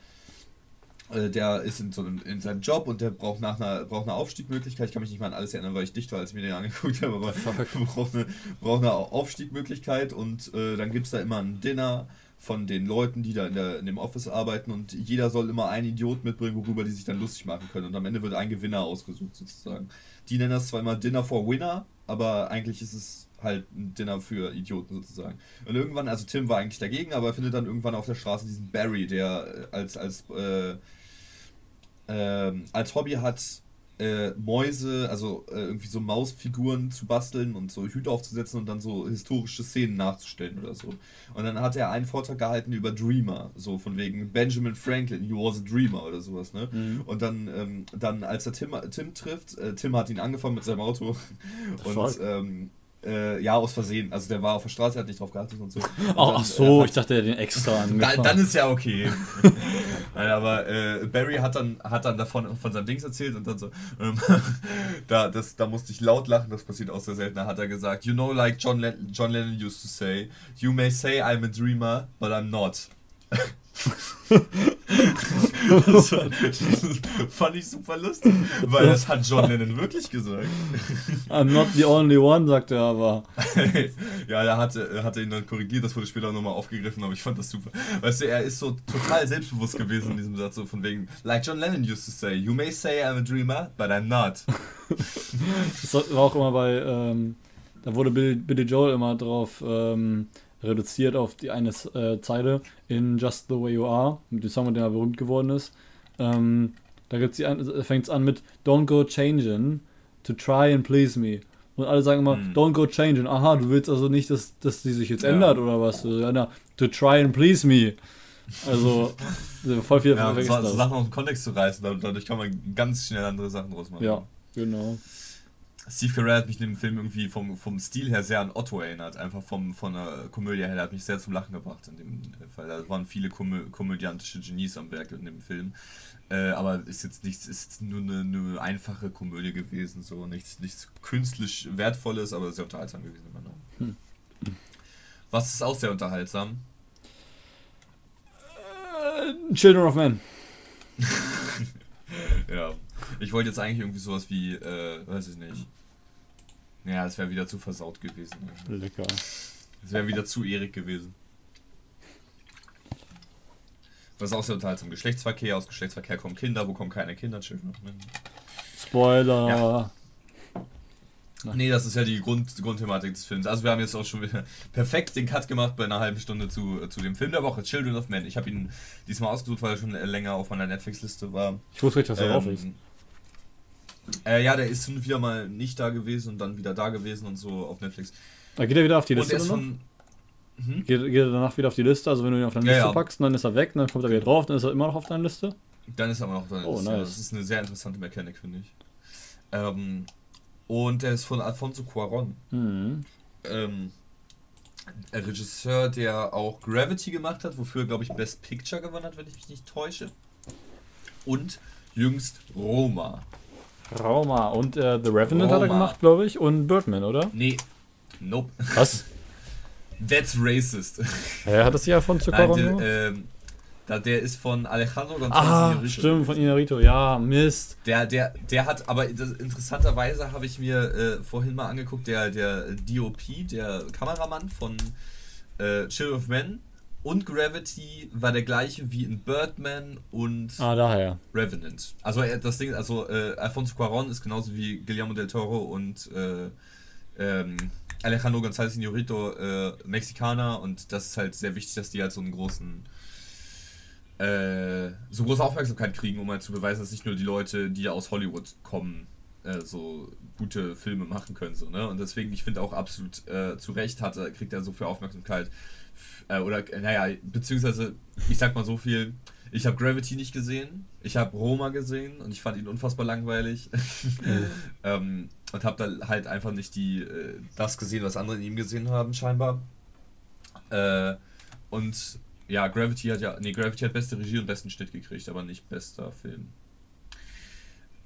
der ist in, so einem, in seinem Job und der braucht nach einer, braucht eine Aufstiegmöglichkeit. Ich kann mich nicht mal an alles erinnern, weil ich dicht war, als ich mir den angeguckt habe, aber braucht eine, braucht eine Aufstiegmöglichkeit und äh, dann gibt es da immer ein Dinner von den Leuten, die da in, der, in dem Office arbeiten und jeder soll immer einen Idiot mitbringen, worüber die sich dann lustig machen können und am Ende wird ein Gewinner ausgesucht sozusagen. Die nennen das zwar immer Dinner for Winner, aber eigentlich ist es halt ein Dinner für Idioten sozusagen. Und irgendwann, also Tim war eigentlich dagegen, aber er findet dann irgendwann auf der Straße diesen Barry, der als, als äh, ähm, als Hobby hat, äh, Mäuse, also äh, irgendwie so Mausfiguren zu basteln und so Hüte aufzusetzen und dann so historische Szenen nachzustellen oder so. Und dann hat er einen Vortrag gehalten über Dreamer, so von wegen Benjamin Franklin, he was a dreamer oder sowas, ne? Mhm. Und dann, ähm, dann als er Tim, Tim trifft, äh, Tim hat ihn angefangen mit seinem Auto und ähm, äh, ja, aus Versehen. Also der war auf der Straße, hat nicht drauf geachtet und so. Und oh, dann, ach so, hat, ich dachte, er hat den extra angefangen. Dann, dann ist ja okay. Nein, aber äh, Barry hat dann, hat dann davon von seinem Dings erzählt und dann so, ähm, da, das, da musste ich laut lachen, das passiert auch sehr selten. Da hat er gesagt, you know like John, Len John Lennon used to say, you may say I'm a dreamer, but I'm not das, fand ich super lustig, weil das hat John Lennon wirklich gesagt. I'm not the only one, sagt er aber. ja, er hatte, hatte ihn dann korrigiert, das wurde später nochmal aufgegriffen, aber ich fand das super. Weißt du, er ist so total selbstbewusst gewesen in diesem Satz, so von wegen, like John Lennon used to say, you may say I'm a dreamer, but I'm not. das war auch immer bei, ähm, da wurde Billy, Billy Joel immer drauf, ähm, reduziert auf die eine äh, Zeile in Just the Way You Are, mit dem Song, mit dem er berühmt geworden ist. Ähm, da fängt es an mit Don't go changing to try and please me. Und alle sagen immer, hm. don't go changing. Aha, du willst also nicht, dass, dass die sich jetzt ja. ändert oder was? Ja, na, to try and please me. Also, voll viel ja, so, so Sachen aus dem Kontext zu reißen, dadurch kann man ganz schnell andere Sachen draus machen. Ja, genau. Steve Carell hat mich in dem Film irgendwie vom, vom Stil her sehr an Otto erinnert. Einfach vom, von der Komödie her. Der hat mich sehr zum Lachen gebracht in dem Fall. Da waren viele komö komödiantische Genies am Werk in dem Film. Äh, aber ist jetzt nichts, ist nur eine, eine, einfache Komödie gewesen. So nichts, nichts künstlich Wertvolles, aber sehr unterhaltsam gewesen. Hm. Was ist auch sehr unterhaltsam? Äh, Children of Men. ja. Ich wollte jetzt eigentlich irgendwie sowas wie, äh, weiß ich nicht. Ja, es wäre wieder zu versaut gewesen. Lecker. Es wäre wieder zu Erik gewesen. Was auch sehr unterhaltsam. Geschlechtsverkehr, aus Geschlechtsverkehr kommen Kinder, wo kommen keine Kinder? Spoiler. Ja. Nee, das ist ja die Grund, Grundthematik des Films. Also wir haben jetzt auch schon wieder perfekt den Cut gemacht bei einer halben Stunde zu, zu dem Film der Woche, Children of Men. Ich habe ihn diesmal ausgesucht, weil er schon länger auf meiner Netflix-Liste war. Ich wusste nicht, dass er ähm, drauf ist. Äh, ja, der ist wieder mal nicht da gewesen und dann wieder da gewesen und so auf Netflix. Da geht er wieder auf die Liste. Von, hm? geht, geht, er danach wieder auf die Liste? Also wenn du ihn auf deine Liste ja, ja. packst, dann ist er weg, dann kommt er wieder drauf, dann ist er immer noch auf deiner Liste? Dann ist er immer noch auf deiner oh, Liste. Nice. Das ist eine sehr interessante Mechanik, finde ich. Ähm, und er ist von Alfonso Cuaron. Mhm. Ähm, Regisseur, der auch Gravity gemacht hat, wofür er, glaube ich, Best Picture gewonnen hat, wenn ich mich nicht täusche. Und jüngst Roma. Roma. Und äh, The Revenant Roma. hat er gemacht, glaube ich. Und Birdman, oder? Nee. Nope. Was? That's racist. Er hat das ja von Zuckerrohr ähm, Da, der ist von Alejandro González ah, Inarito. Stimmt, von Inarito, ja, Mist. Der, der, der hat, aber das, interessanterweise habe ich mir äh, vorhin mal angeguckt, der, der DOP, der Kameramann von äh, Chill of Men und Gravity war der gleiche wie in Birdman und ah, daher. Revenant. Also das Ding, also äh, Alfonso Cuaron ist genauso wie Guillermo del Toro und äh, ähm, Alejandro González Inarito äh, Mexikaner und das ist halt sehr wichtig, dass die halt so einen großen äh, so große Aufmerksamkeit kriegen, um halt zu beweisen, dass nicht nur die Leute, die aus Hollywood kommen, äh, so gute Filme machen können. So, ne? Und deswegen, ich finde auch absolut äh, zu Recht hat, kriegt er so viel Aufmerksamkeit. Äh, oder, naja, beziehungsweise, ich sag mal so viel, ich habe Gravity nicht gesehen, ich habe Roma gesehen und ich fand ihn unfassbar langweilig. Mhm. ähm, und habe da halt einfach nicht die, äh, das gesehen, was andere in ihm gesehen haben, scheinbar. Äh, und ja, Gravity hat ja. Nee, Gravity hat beste Regie und besten Schnitt gekriegt, aber nicht bester Film.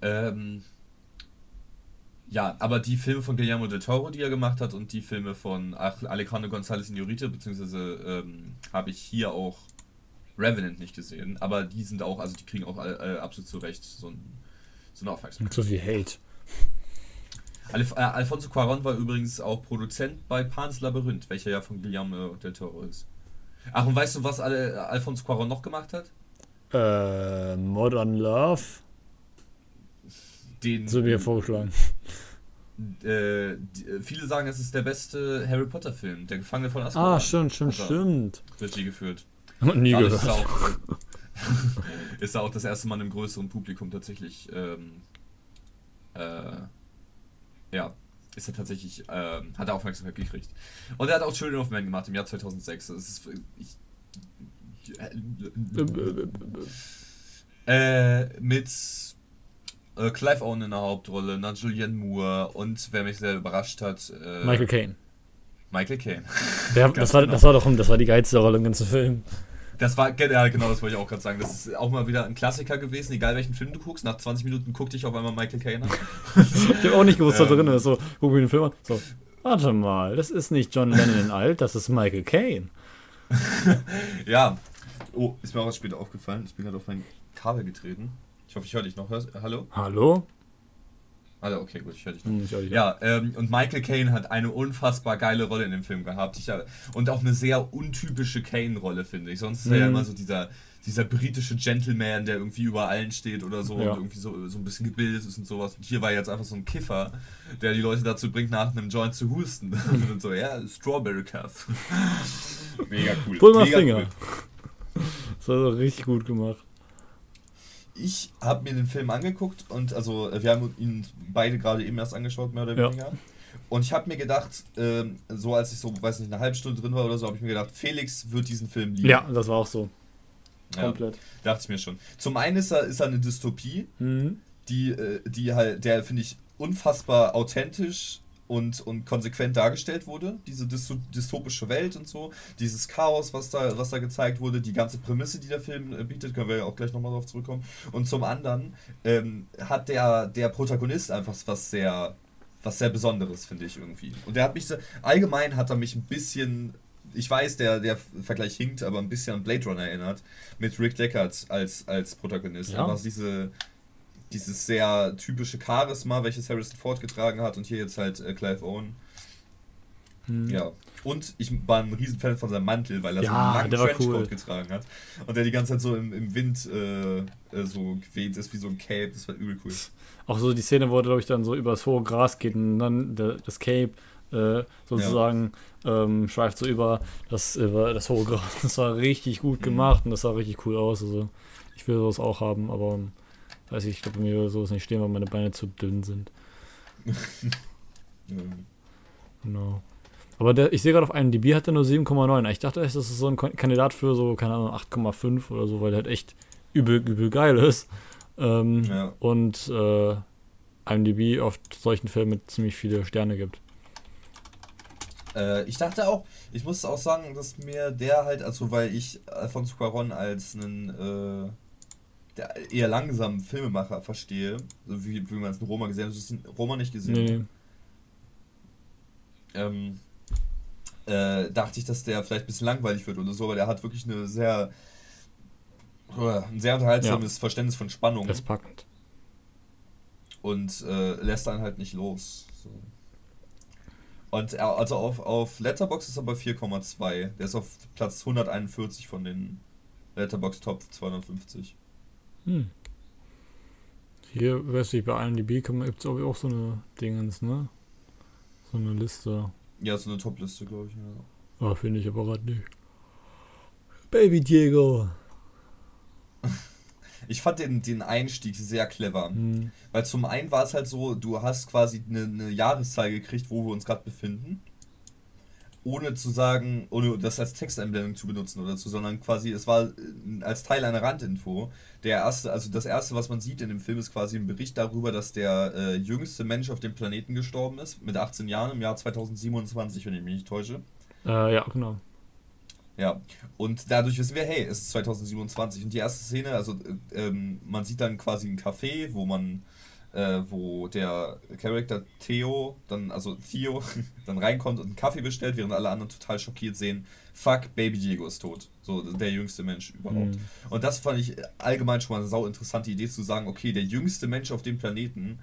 Ähm, ja, aber die Filme von Guillermo del Toro, die er gemacht hat, und die Filme von Alejandro González Inarritu, beziehungsweise ähm, habe ich hier auch Revenant nicht gesehen, aber die sind auch, also die kriegen auch äh, absolut zu Recht so, ein, so eine Aufmerksamkeit. So viel Hate. Alf äh, Alfonso Cuaron war übrigens auch Produzent bei Pan's Labyrinth, welcher ja von Guillermo del Toro ist. Ach, und weißt du, was alle Alfonso Cuarón noch gemacht hat? Äh, Modern Love. Den. So wie er vorgeschlagen. Äh, äh, viele sagen, es ist der beste Harry Potter Film, der Gefangene von Azkaban. Ah, stimmt, stimmt, stimmt. Regie geführt. Nie gehört. Ist auch, ist auch das erste Mal im größeren Publikum tatsächlich ähm, äh, ja, ist er tatsächlich, ähm, hat er Aufmerksamkeit gekriegt. Und er hat auch Children of Men gemacht im Jahr 2006. Das ist, ich, äh, mit äh, Clive Owen in der Hauptrolle, dann Julianne Moore und wer mich sehr überrascht hat, äh, Michael Caine. Michael Caine. das, war, genau. das war doch das war die geilste Rolle im ganzen Film. Das war, ja, genau, das wollte ich auch gerade sagen. Das ist auch mal wieder ein Klassiker gewesen, egal welchen Film du guckst. Nach 20 Minuten guck dich auf einmal Michael Caine an. ich habe auch nicht gewusst, was da drin ist. So, guck mir den Film an. So, warte mal, das ist nicht John Lennon in alt, das ist Michael Caine. ja. Oh, ist mir auch was später aufgefallen. Ich bin gerade auf mein Kabel getreten. Ich hoffe, ich höre dich noch. Hörst, hallo? Hallo? Also, okay, gut, ich höre dich noch. Hm, ich dich ja, ähm, und Michael Caine hat eine unfassbar geile Rolle in dem Film gehabt. Ich, und auch eine sehr untypische Caine-Rolle, finde ich. Sonst ist er ja mhm. immer so dieser, dieser britische Gentleman, der irgendwie über allen steht oder so ja. und irgendwie so, so ein bisschen gebildet ist und sowas. Und hier war jetzt einfach so ein Kiffer, der die Leute dazu bringt, nach einem Joint zu husten. und so, ja, Strawberry Cuff. Mega cool. Pull mal Mega Finger. Cool. Das war doch richtig gut gemacht ich habe mir den Film angeguckt und also wir haben ihn beide gerade eben erst angeschaut, mehr oder weniger. Ja. Und ich habe mir gedacht, ähm, so als ich so, weiß nicht, eine halbe Stunde drin war oder so, habe ich mir gedacht, Felix wird diesen Film lieben. Ja, das war auch so. Ja, Komplett. Dachte ich mir schon. Zum einen ist er, ist er eine Dystopie, mhm. die, äh, die halt, der finde ich unfassbar authentisch und, und konsequent dargestellt wurde, diese dystopische Welt und so, dieses Chaos, was da, was da gezeigt wurde, die ganze Prämisse, die der Film äh, bietet, können wir ja auch gleich nochmal drauf zurückkommen. Und zum anderen ähm, hat der, der Protagonist einfach was sehr, was sehr Besonderes, finde ich irgendwie. Und der hat mich, so, allgemein hat er mich ein bisschen ich weiß, der, der Vergleich hinkt, aber ein bisschen an Blade Runner erinnert, mit Rick Deckard als, als Protagonist. Ja. Einfach diese, dieses sehr typische Charisma, welches Harrison Ford getragen hat und hier jetzt halt äh, Clive Owen. Hm. Ja. Und ich war ein Riesenfan von seinem Mantel, weil er ja, so einen langen Trenchcoat cool. getragen hat. Und der die ganze Zeit so im, im Wind äh, äh, so geweht ist wie so ein Cape. Das war übel cool. Auch so die Szene, wo er, glaube ich, dann so übers hohe Gras geht und dann der, das Cape äh, sozusagen ja. ähm, schweift so über das, über das hohe Gras. Das war richtig gut mhm. gemacht mhm. und das sah richtig cool aus. Also ich will sowas auch haben, aber Weiß ich, ich glaube, mir würde sowas nicht stehen, weil meine Beine zu dünn sind. Genau. Aber der, ich sehe gerade auf einem DB hat er nur 7,9. Ich dachte echt, das ist so ein Kandidat für so, keine Ahnung, 8,5 oder so, weil der halt echt übel, übel geil ist. Ähm, ja. Und äh, IMDb auf solchen Filmen mit ziemlich viele Sterne gibt. Äh, ich dachte auch, ich muss auch sagen, dass mir der halt, also weil ich Alfonso Cuaron als einen äh, der eher langsamen Filmemacher verstehe, so wie, wie man es in Roma gesehen hat. Du hast in Roma nicht gesehen. Nee. Ähm, äh, dachte ich, dass der vielleicht ein bisschen langweilig wird oder so, aber der hat wirklich eine sehr ein sehr unterhaltsames ja. Verständnis von Spannung. Das ist packend. Und äh, lässt dann halt nicht los. So. Und er, also auf, auf Letterbox ist er bei 4,2. Der ist auf Platz 141 von den Letterbox Top 250. Hm. Hier, weiß ich, bei IMDb gibt es auch so eine Dingens, ne? So eine Liste. Ja, so eine Top-Liste, glaube ich, ja. Ah, finde ich aber gerade nicht. Baby Diego. Ich fand den, den Einstieg sehr clever. Mhm. Weil zum einen war es halt so, du hast quasi eine, eine Jahreszahl gekriegt, wo wir uns gerade befinden ohne zu sagen, ohne das als Texteinblendung zu benutzen oder so, sondern quasi, es war äh, als Teil einer Randinfo. Der erste, also das erste, was man sieht in dem Film, ist quasi ein Bericht darüber, dass der äh, jüngste Mensch auf dem Planeten gestorben ist, mit 18 Jahren im Jahr 2027, wenn ich mich nicht täusche. Äh, ja, genau. Ja, und dadurch wissen wir, hey, es ist 2027. Und die erste Szene, also äh, ähm, man sieht dann quasi ein Café, wo man äh, wo der Charakter Theo, dann, also Theo, dann reinkommt und einen Kaffee bestellt, während alle anderen total schockiert sehen, fuck, Baby Diego ist tot. So, der jüngste Mensch überhaupt. Mhm. Und das fand ich allgemein schon mal eine sau interessante Idee zu sagen, okay, der jüngste Mensch auf dem Planeten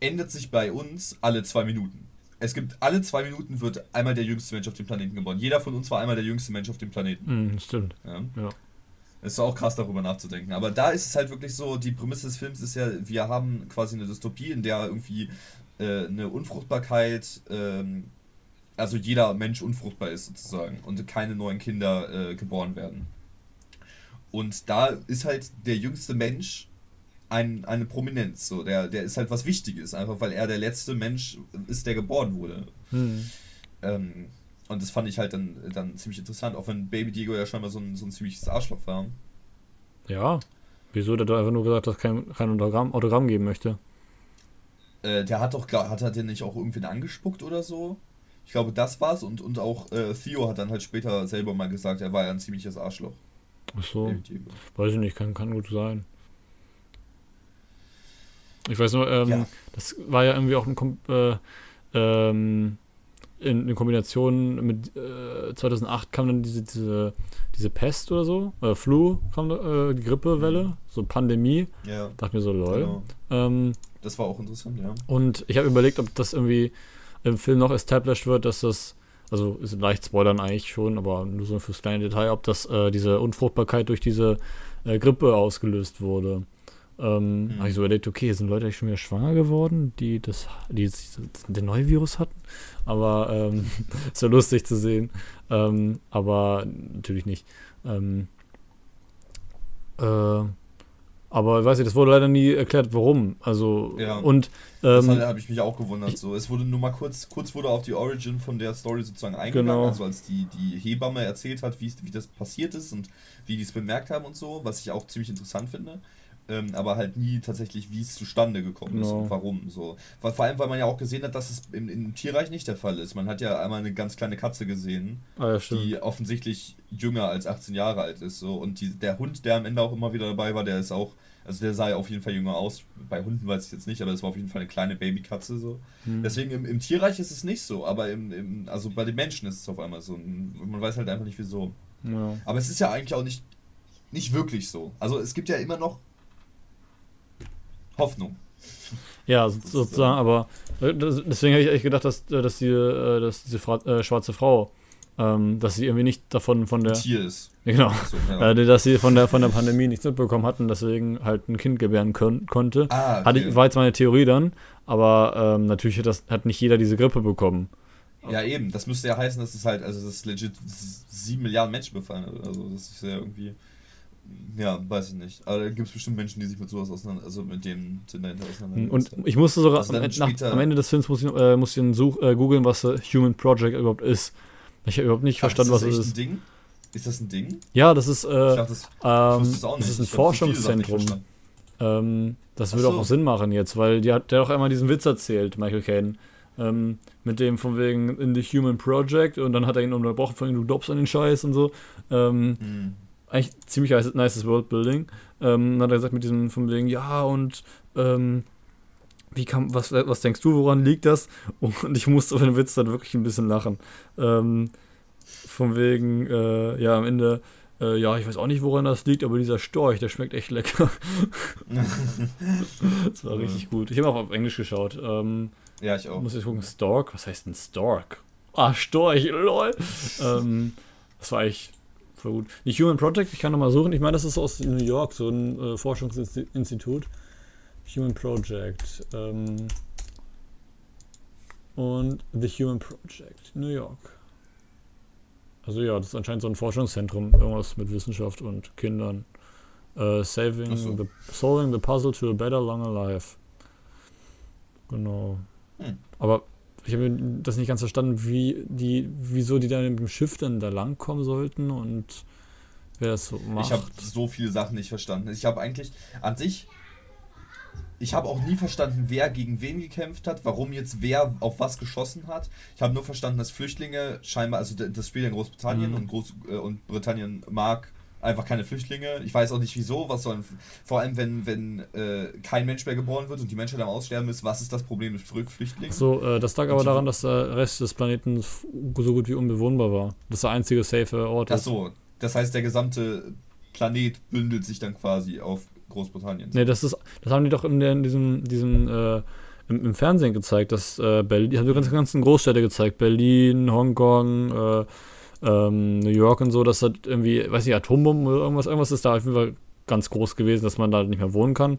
ändert sich bei uns alle zwei Minuten. Es gibt alle zwei Minuten wird einmal der jüngste Mensch auf dem Planeten geboren. Jeder von uns war einmal der jüngste Mensch auf dem Planeten. Mhm, stimmt. Ja. ja. Ist auch krass darüber nachzudenken. Aber da ist es halt wirklich so, die Prämisse des Films ist ja, wir haben quasi eine Dystopie, in der irgendwie äh, eine Unfruchtbarkeit, ähm, also jeder Mensch unfruchtbar ist sozusagen und keine neuen Kinder äh, geboren werden. Und da ist halt der jüngste Mensch ein, eine Prominenz. So. Der, der ist halt was Wichtiges, einfach weil er der letzte Mensch ist, der geboren wurde. Hm. Ähm, und das fand ich halt dann, dann ziemlich interessant, auch wenn Baby Diego ja scheinbar so ein, so ein ziemliches Arschloch war. Ja. Wieso der da einfach nur gesagt, dass kein, kein Autogramm, Autogramm geben möchte? Äh, der hat doch, hat er den nicht auch irgendwen angespuckt oder so? Ich glaube, das war's und, und auch äh, Theo hat dann halt später selber mal gesagt, er war ja ein ziemliches Arschloch. Ach so. Weiß ich nicht, kann, kann gut sein. Ich weiß nur, ähm, ja. das war ja irgendwie auch ein, äh, ähm, in, in Kombination mit äh, 2008 kam dann diese, diese, diese Pest oder so, äh, Flu, kam, äh, Grippewelle, mhm. so Pandemie. Ja. Dachte mir so, lol. Genau. Ähm, das war auch interessant, ja. Und ich habe überlegt, ob das irgendwie im Film noch established wird, dass das, also ist leicht spoilern eigentlich schon, aber nur so fürs kleine Detail, ob das äh, diese Unfruchtbarkeit durch diese äh, Grippe ausgelöst wurde. Ähm, mhm. Habe ich so überlegt, okay, sind Leute eigentlich schon wieder schwanger geworden, die das, die den neuen Virus hatten? Aber ähm, ist ja lustig zu sehen. Ähm, aber natürlich nicht. Ähm, äh, aber ich weiß nicht, das wurde leider nie erklärt, warum. Also ja, und ähm, das habe ich mich auch gewundert. So, es wurde nur mal kurz, kurz wurde auf die Origin von der Story sozusagen eingegangen, genau. also als die die Hebamme erzählt hat, wie wie das passiert ist und wie die es bemerkt haben und so, was ich auch ziemlich interessant finde ähm, aber halt nie tatsächlich, wie es zustande gekommen ist no. und warum. So. Vor allem, weil man ja auch gesehen hat, dass es im, im Tierreich nicht der Fall ist. Man hat ja einmal eine ganz kleine Katze gesehen, ah, ja, die offensichtlich jünger als 18 Jahre alt ist. So. Und die, der Hund, der am Ende auch immer wieder dabei war, der ist auch, also der sah ja auf jeden Fall jünger aus. Bei Hunden weiß ich jetzt nicht, aber es war auf jeden Fall eine kleine Babykatze. So. Hm. Deswegen im, im, Tierreich ist es nicht so, aber im, im, also bei den Menschen ist es auf einmal so. Man weiß halt einfach nicht wieso. Ja. Aber es ist ja eigentlich auch nicht, nicht wirklich so. Also es gibt ja immer noch Hoffnung. Ja, sozusagen, aber äh, deswegen habe ich echt gedacht, dass, äh, dass, die, äh, dass diese Fra äh, schwarze Frau, ähm, dass sie irgendwie nicht davon von der. Tier ist. Genau. So, ja. äh, dass sie von der, von der Pandemie nichts mitbekommen hat und deswegen halt ein Kind gebären können, konnte. Ah, okay. Hatte, war jetzt meine Theorie dann, aber ähm, natürlich hat, das, hat nicht jeder diese Grippe bekommen. Ja, eben. Das müsste ja heißen, dass es halt, also das legit sieben Milliarden Menschen befallen. Also das ist ja irgendwie. Ja, weiß ich nicht. Aber da gibt es bestimmt Menschen, die sich mit sowas auseinander, also mit dem dahinter auseinandersetzen. Und ich musste sogar also am, nach, am, Ende des Films muss ich, äh, muss ich äh, googeln, was uh, Human Project überhaupt ist. Ich habe überhaupt nicht Ach, verstanden, was es ist. Ein Ding? Ist das ein Ding? Ja, das ist, äh, dachte, das, ähm, das ist ein Forschungszentrum. Ähm, das würde so. auch Sinn machen jetzt, weil die hat, der hat auch einmal diesen Witz erzählt, Michael Caine. Ähm, mit dem von wegen in the Human Project und dann hat er ihn unterbrochen von ihm, du glaubst an den Scheiß und so. Ähm, hm eigentlich ziemlich nices Worldbuilding. Ähm, hat er gesagt mit diesem von wegen, ja, und ähm, wie kam, was, was denkst du, woran liegt das? Und ich musste auf den Witz dann wirklich ein bisschen lachen. Ähm, von wegen, äh, ja, am Ende, äh, Äh, ja, ich weiß auch nicht, woran das liegt, aber dieser Storch, der schmeckt echt lecker. das war richtig gut. Ich habe auch auf Englisch geschaut. Ähm, ja, ich auch. Muss ich gucken, Stork? Was heißt denn Stork? Ah, Storch, lol. ähm, das war echt voll gut. Die Human Project, ich kann nochmal suchen. Ich meine, das ist aus New York, so ein äh, Forschungsinstitut. Human Project. Ähm, und The Human Project, New York. Also ja, das ist anscheinend so ein Forschungszentrum, irgendwas mit Wissenschaft und Kindern. Uh, saving so. the, solving the puzzle to a better, longer life. Genau. Hm. Aber ich habe das nicht ganz verstanden, wie die, wieso die da mit dem Schiff dann da langkommen sollten und wer das so macht. Ich habe so viele Sachen nicht verstanden. Ich habe eigentlich an sich ich habe auch nie verstanden, wer gegen wen gekämpft hat, warum jetzt wer auf was geschossen hat. Ich habe nur verstanden, dass Flüchtlinge scheinbar, also das spielt in Großbritannien mhm. und, Groß, äh, und Britannien mag einfach keine Flüchtlinge. Ich weiß auch nicht wieso, was sollen, vor allem wenn, wenn äh, kein Mensch mehr geboren wird und die Menschheit am Aussterben ist, was ist das Problem mit Flüchtlingen? So, äh, das lag aber daran, dass der Rest des Planeten so gut wie unbewohnbar war. Das ist der einzige safe Ort. Ach so, das heißt, der gesamte Planet bündelt sich dann quasi auf Großbritannien. Nee, das ist, das haben die doch in, der, in diesem, diesem äh, im, im, Fernsehen gezeigt, dass äh, Berlin, die haben die ganzen, ganzen Großstädte gezeigt, Berlin, Hongkong, äh, ähm, New York und so, dass das irgendwie, weiß ich, Atombomben oder irgendwas, irgendwas ist da auf jeden Fall ganz groß gewesen, dass man da nicht mehr wohnen kann.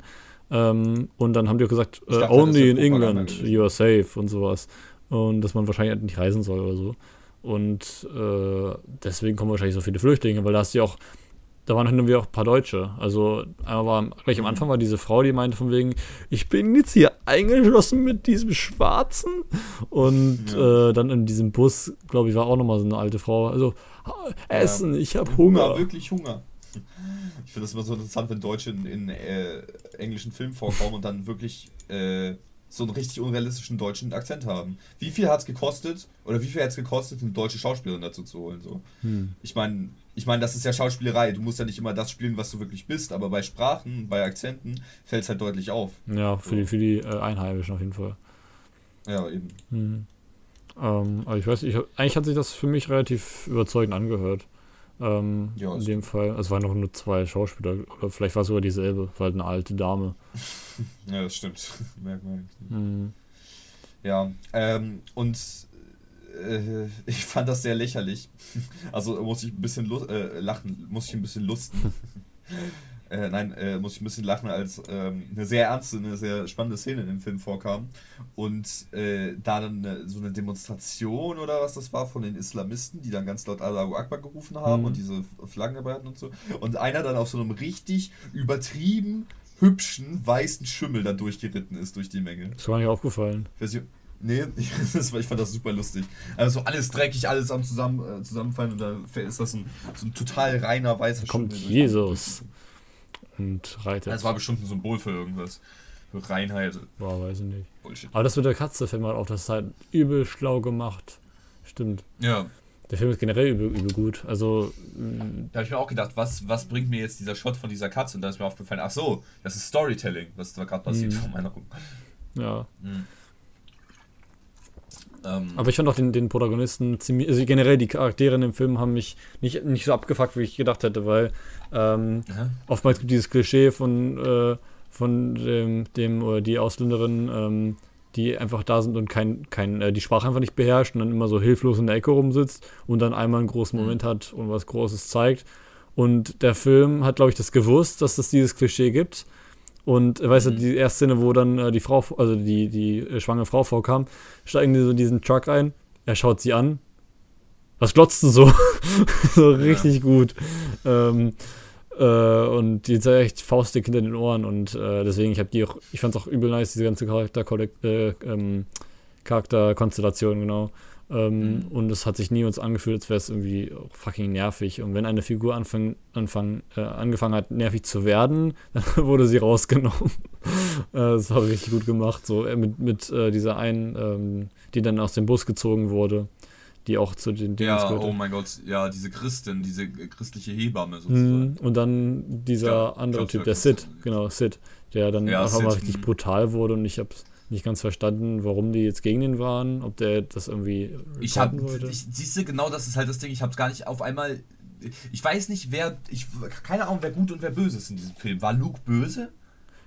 Ähm, und dann haben die auch gesagt, äh, dachte, only in England, you are safe und sowas. Und dass man wahrscheinlich nicht reisen soll oder so. Und äh, deswegen kommen wahrscheinlich so viele Flüchtlinge, weil da hast du ja auch da waren dann wir auch ein paar Deutsche. Also einmal war gleich am Anfang war diese Frau, die meinte von wegen, ich bin jetzt hier eingeschlossen mit diesem Schwarzen. Und ja. äh, dann in diesem Bus, glaube ich, war auch nochmal so eine alte Frau. Also, Essen, ja. ich habe Hunger. Hunger. Wirklich Hunger. Ich finde das immer so interessant, wenn Deutsche in, in äh, englischen Filmen vorkommen und dann wirklich äh, so einen richtig unrealistischen deutschen Akzent haben. Wie viel hat es gekostet, oder wie viel hat es gekostet, eine deutsche Schauspielerin dazu zu holen? So? Hm. Ich meine, ich meine, das ist ja Schauspielerei. Du musst ja nicht immer das spielen, was du wirklich bist, aber bei Sprachen, bei Akzenten fällt es halt deutlich auf. Ja, für so. die, für die äh, Einheimischen auf jeden Fall. Ja, eben. Hm. Ähm, aber ich weiß, ich, eigentlich hat sich das für mich relativ überzeugend angehört. Ähm, ja, in dem Fall. Also, es waren noch nur zwei Schauspieler, oder vielleicht war es sogar dieselbe, weil halt eine alte Dame. ja, das stimmt. Merkwürdig. Mhm. Ja, ähm, und äh, ich fand das sehr lächerlich. Also muss ich ein bisschen äh, lachen, muss ich ein bisschen lusten. äh, nein, äh, muss ich ein bisschen lachen, als ähm, eine sehr ernste, eine sehr spannende Szene in dem Film vorkam. Und äh, da dann eine, so eine Demonstration oder was das war von den Islamisten, die dann ganz laut Allahu Akbar gerufen haben mhm. und diese Flaggen dabei hatten und so. Und einer dann auf so einem richtig übertrieben hübschen weißen Schimmel da durchgeritten ist durch die Menge. Das war mir aufgefallen. Nee, ich, ich fand das super lustig. Also so alles dreckig, alles am zusammen, äh, Zusammenfallen und da ist das ein, so ein total reiner weißer Kommt Jesus und reitet. Das war bestimmt ein Symbol für irgendwas. Für Reinheit. Boah, weiß ich nicht. Bullshit. Aber das mit der Katze fällt mal auf, das ist halt übel schlau gemacht. Stimmt. Ja. Der Film ist generell übel, übel gut. Also. Da habe ich mir auch gedacht, was, was bringt mir jetzt dieser Shot von dieser Katze? Und da ist mir aufgefallen, ach so, das ist Storytelling, was da gerade passiert vor meiner Augen. Ja. Mhm. Ähm, Aber ich fand auch den, den Protagonisten ziemlich, also generell die Charaktere in dem Film haben mich nicht, nicht so abgefuckt, wie ich gedacht hätte, weil ähm, oftmals gibt dieses Klischee von, äh, von dem, dem oder die Ausländerin, ähm, die einfach da sind und kein, kein, äh, die Sprache einfach nicht beherrscht und dann immer so hilflos in der Ecke rumsitzt und dann einmal einen großen mhm. Moment hat und was Großes zeigt. Und der Film hat, glaube ich, das gewusst, dass es dieses Klischee gibt und äh, weißt mhm. du, die erste Szene, wo dann äh, die Frau, also die, die äh, schwangere Frau vorkam, steigen die so in diesen Truck ein, er schaut sie an. Was glotzt du so? so ja. richtig gut. Ähm, äh, und die ist echt faustdick hinter den Ohren und äh, deswegen, ich habe die auch, ich fand es auch übel nice, diese ganze Charakter, äh, ähm, Charakterkonstellation, genau. Ähm, mhm. Und es hat sich nie uns angefühlt, als wäre es irgendwie fucking nervig. Und wenn eine Figur anfang, anfang, äh, angefangen hat, nervig zu werden, dann wurde sie rausgenommen. äh, das war richtig gut gemacht. So äh, mit, mit äh, dieser einen, ähm, die dann aus dem Bus gezogen wurde, die auch zu den Dingen Ja, oh mein Gott, ja, diese Christin, diese christliche Hebamme sozusagen. Mhm. Und dann dieser ja, andere Typ, der Sid, genau, Sid, der dann ja, einfach Sid, mal richtig mh. brutal wurde und ich hab's nicht ganz verstanden, warum die jetzt gegen ihn waren, ob der das irgendwie. Ich habe, siehst du, genau das ist halt das Ding. Ich habe es gar nicht auf einmal ich weiß nicht, wer, ich, keine Ahnung, wer gut und wer böse ist in diesem Film. War Luke böse?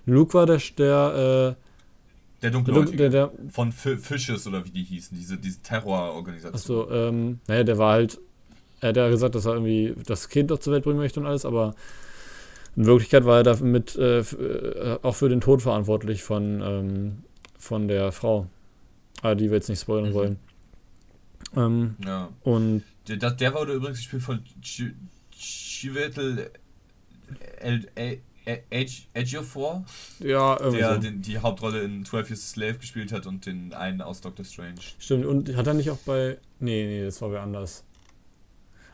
Luke war der, der, äh, der Dunkelhäutige. Der, der, von Fishes oder wie die hießen, diese, diese Terrororganisation. Achso, ähm, naja, der war halt, er hat ja gesagt, dass er irgendwie das Kind doch zur Welt bringen möchte und alles, aber in Wirklichkeit war er damit äh, äh, auch für den Tod verantwortlich von, ähm, von der Frau. Aber die wir jetzt nicht spoilern mhm. wollen. Ähm, ja. Und der, der wurde übrigens gespielt von Chiwetel Ejiofor. Ja, irgendwie. Der den, die Hauptrolle in 12 Years Slave gespielt hat und den einen aus Doctor Strange. Stimmt, und hat er nicht auch bei. Nee, nee, das war wer anders.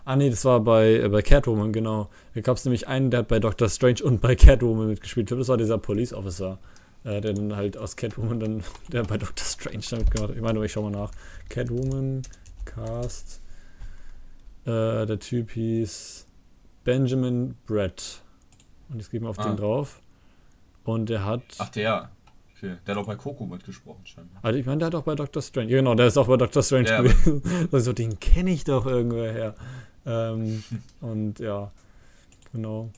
Ah, nee, das war bei, äh, bei Catwoman, genau. Da gab es nämlich einen, der hat bei Doctor Strange und bei Catwoman mitgespielt. Das war dieser Police Officer, äh, der dann halt aus Catwoman dann, der bei Doctor Strange damit gemacht hat. Ich meine, ich schau mal nach. Catwoman, Cast. Äh, der Typ hieß Benjamin Brett. Und jetzt gehen wir auf ah. den drauf. Und der hat. Ach, der. Okay. Der hat auch bei Coco mitgesprochen, scheinbar. Also, ich meine, der hat auch bei Doctor Strange. Ja, genau, der ist auch bei Doctor Strange ja, gewesen. also, den kenne ich doch irgendwoher her. Ähm, und ja, genau.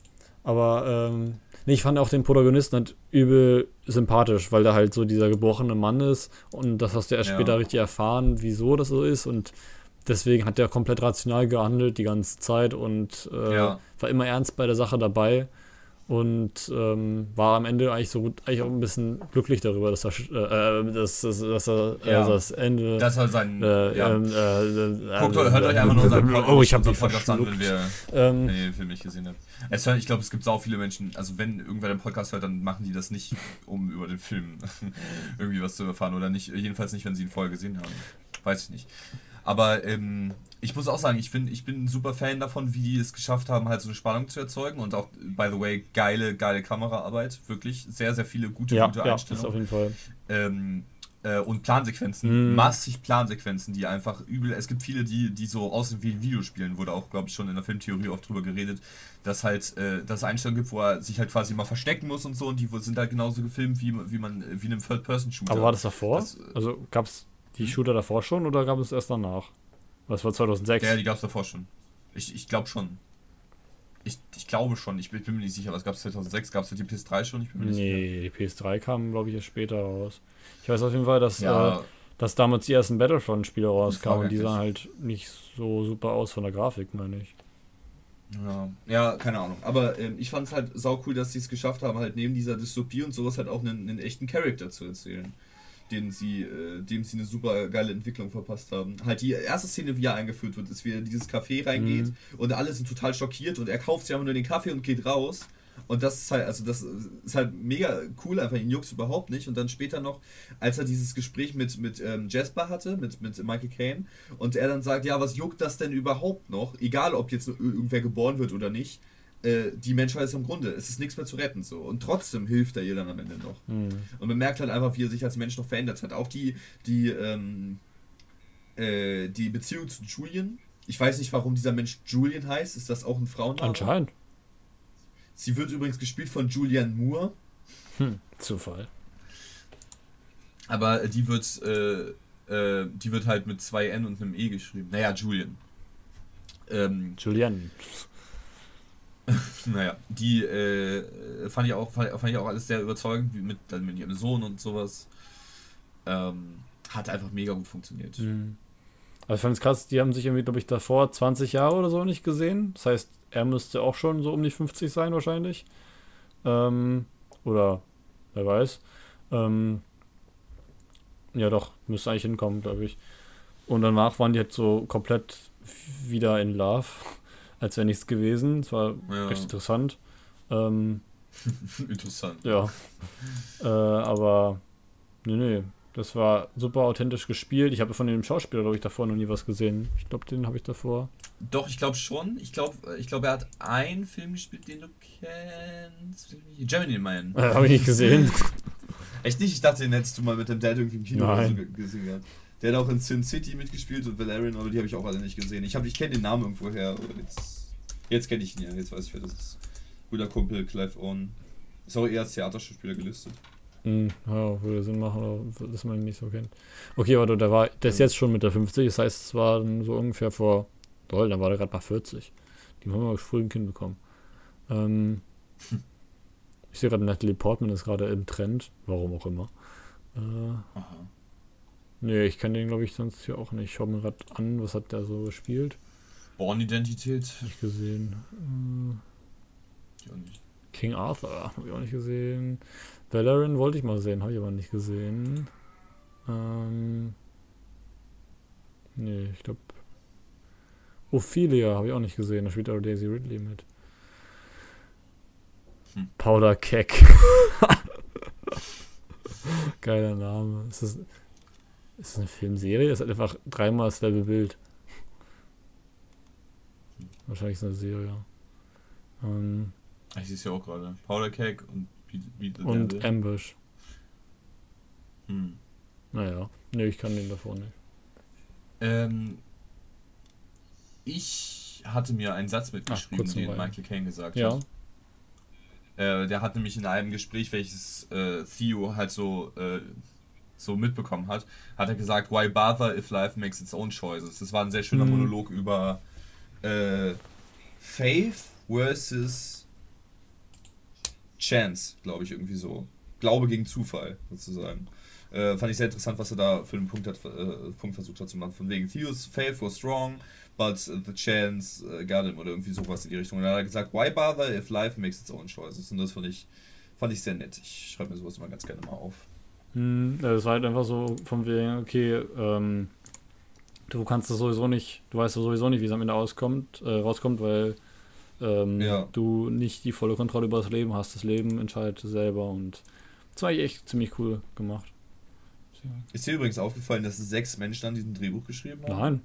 Aber ähm, nee, ich fand auch den Protagonisten halt übel sympathisch, weil der halt so dieser gebrochene Mann ist. Und das hast du erst ja. später richtig erfahren, wieso das so ist. Und deswegen hat der komplett rational gehandelt die ganze Zeit und äh, ja. war immer ernst bei der Sache dabei und ähm, war am Ende eigentlich so gut, eigentlich auch ein bisschen glücklich darüber, dass er, äh, dass, dass, dass er äh, ja. das Ende. Das war sein. Äh, ja. Ähm, äh, Guckt, hört euch einfach nur seinen Podcast, oh, ich habe die Podcast an, wenn wir ähm, den Film nicht gesehen haben. Es, ich glaube, es gibt so viele Menschen, also wenn irgendwer den Podcast hört, dann machen die das nicht, um über den Film irgendwie was zu erfahren oder nicht, jedenfalls nicht, wenn sie ihn vorher gesehen haben. Weiß ich nicht. Aber ähm, ich muss auch sagen, ich, find, ich bin ein super Fan davon, wie die es geschafft haben, halt so eine Spannung zu erzeugen und auch, by the way, geile, geile Kameraarbeit. Wirklich sehr, sehr viele gute, ja, gute ja, Einstellungen. Ja, auf jeden Fall. Ähm, äh, und Plansequenzen, mm. massig Plansequenzen, die einfach übel. Es gibt viele, die, die so aussehen wie Videospielen, wurde auch, glaube ich, schon in der Filmtheorie oft drüber geredet, dass halt äh, das Einstellungen gibt, wo er sich halt quasi mal verstecken muss und so und die sind halt genauso gefilmt wie, wie man wie in einem Third-Person-Shooter. Aber war das davor? Das, also gab es die hm? Shooter davor schon oder gab es erst danach? Was war 2006? Ja, die gab es davor schon. Ich, ich glaube schon. Ich, ich glaube schon, ich bin, bin mir nicht sicher, was gab es 2006? Gab es die PS3 schon? Ich bin mir nicht nee, sicher. die PS3 kam, glaube ich, erst später raus. Ich weiß auf jeden Fall, dass, ja. äh, dass damals die ersten Battlefront-Spiele rauskamen und die sahen halt nicht so super aus von der Grafik, meine ich. Ja, ja, keine Ahnung. Aber ähm, ich fand es halt sau cool, dass sie es geschafft haben, halt neben dieser Dystopie und sowas halt auch einen, einen echten Charakter zu erzählen den sie, äh, dem sie eine super geile Entwicklung verpasst haben. Halt die erste Szene, wie er eingeführt wird, ist, wie er in dieses Café reingeht mhm. und alle sind total schockiert und er kauft sich einfach nur den Kaffee und geht raus. Und das ist halt, also das ist halt mega cool, einfach ihn juckt überhaupt nicht. Und dann später noch, als er dieses Gespräch mit, mit ähm, Jasper hatte, mit, mit Michael Caine, und er dann sagt, ja, was juckt das denn überhaupt noch? Egal, ob jetzt irgendwer geboren wird oder nicht äh, die Menschheit ist im Grunde, es ist nichts mehr zu retten so. Und trotzdem hilft er ihr dann am Ende noch. Mhm. Und man merkt halt einfach, wie er sich als Mensch noch verändert hat. Auch die, die, ähm, äh, die Beziehung zu Julian. Ich weiß nicht, warum dieser Mensch Julian heißt. Ist das auch ein Frauenname? Anscheinend. Sie wird übrigens gespielt von Julian Moore. Hm, Zufall. Aber die wird, äh, äh, die wird halt mit zwei N und einem E geschrieben. Naja, Julian. Ähm, Julian. naja, die äh, fand, ich auch, fand, ich auch alles sehr überzeugend, mit, dann mit ihrem Sohn und sowas. Ähm, hat einfach mega gut funktioniert. Mhm. Also ich fand es krass, die haben sich irgendwie, glaube ich, davor 20 Jahre oder so nicht gesehen. Das heißt, er müsste auch schon so um die 50 sein wahrscheinlich. Ähm, oder wer weiß. Ähm, ja doch, müsste eigentlich hinkommen, glaube ich. Und danach waren die halt so komplett wieder in Love als wäre nichts gewesen. Es war ja. recht interessant. Ähm, interessant. Ja. äh, aber nee, nee. Das war super authentisch gespielt. Ich habe von dem Schauspieler, glaube ich, davor noch nie was gesehen. Ich glaube, den habe ich davor. Doch, ich glaube schon. Ich glaube, ich glaub, er hat einen Film gespielt, den du kennst. Gemini Man. Äh, habe ich nicht gesehen. Echt nicht? Ich dachte, den hättest du mal mit dem Dad irgendwie im Kino Nein. gesehen gehabt. Der hat auch in Sin City mitgespielt und Valerian, aber die habe ich auch alle nicht gesehen. Ich, ich kenne den Namen irgendwo her, aber jetzt, jetzt kenne ich ihn ja, jetzt weiß ich, wer das ist. Guter Kumpel, Clive Owen. Ist auch eher als Theaterschauspieler gelistet. Hm, ja, würde Sinn machen, dass man ihn nicht so kennt. Okay, aber der war, der ist jetzt schon mit der 50, das heißt, es war so ungefähr vor, toll, dann war der gerade bei 40. Die haben wir früh ein Kind bekommen. Ähm, ich sehe gerade, Natalie Portman ist gerade im Trend. Warum auch immer. Äh, Aha. Nee, ich kann den, glaube ich, sonst hier auch nicht. Ich schaue mir gerade an, was hat der so gespielt. Born-Identität. Nicht gesehen. Äh, King Arthur habe ich auch nicht gesehen. Valerian wollte ich mal sehen, habe ich aber nicht gesehen. Ähm, nee, ich glaube. Ophelia habe ich auch nicht gesehen. Da spielt auch Daisy Ridley mit. Hm. Powder Keck. Geiler Name. Ist das, ist das eine Filmserie? Das ist einfach dreimal dasselbe Bild. Wahrscheinlich ist es eine Serie. Ähm, ich sehe es ja auch gerade. Powder Cake und Beat, Und Devil. Ambush. Hm. Naja, nee, ich kann den davor nicht. Ähm, ich hatte mir einen Satz mitgeschrieben, Ach, den Michael Caine gesagt ja. hat. Äh, der hat nämlich in einem Gespräch, welches äh, Theo halt so, äh, so mitbekommen hat, hat er gesagt, why bother if life makes its own choices. Das war ein sehr schöner mhm. Monolog über äh, Faith versus Chance, glaube ich, irgendwie so. Glaube gegen Zufall, sozusagen. Äh, fand ich sehr interessant, was er da für einen Punkt, hat, äh, Punkt versucht hat zu machen. Von wegen Theo's faith was strong, but the chance uh, got him oder irgendwie sowas in die Richtung. Und dann hat er gesagt, why bother if life makes its own choices? Und das fand ich, fand ich sehr nett. Ich schreibe mir sowas immer ganz gerne mal auf. Hm, das war halt einfach so von wegen, okay, ähm, du kannst es sowieso nicht, du weißt sowieso nicht, wie es am Ende auskommt, äh, rauskommt, weil ähm, ja. du nicht die volle Kontrolle über das Leben hast. Das Leben entscheidet selber und das war echt ziemlich cool gemacht. Ist dir übrigens aufgefallen, dass sechs Menschen an diesem Drehbuch geschrieben haben? Nein.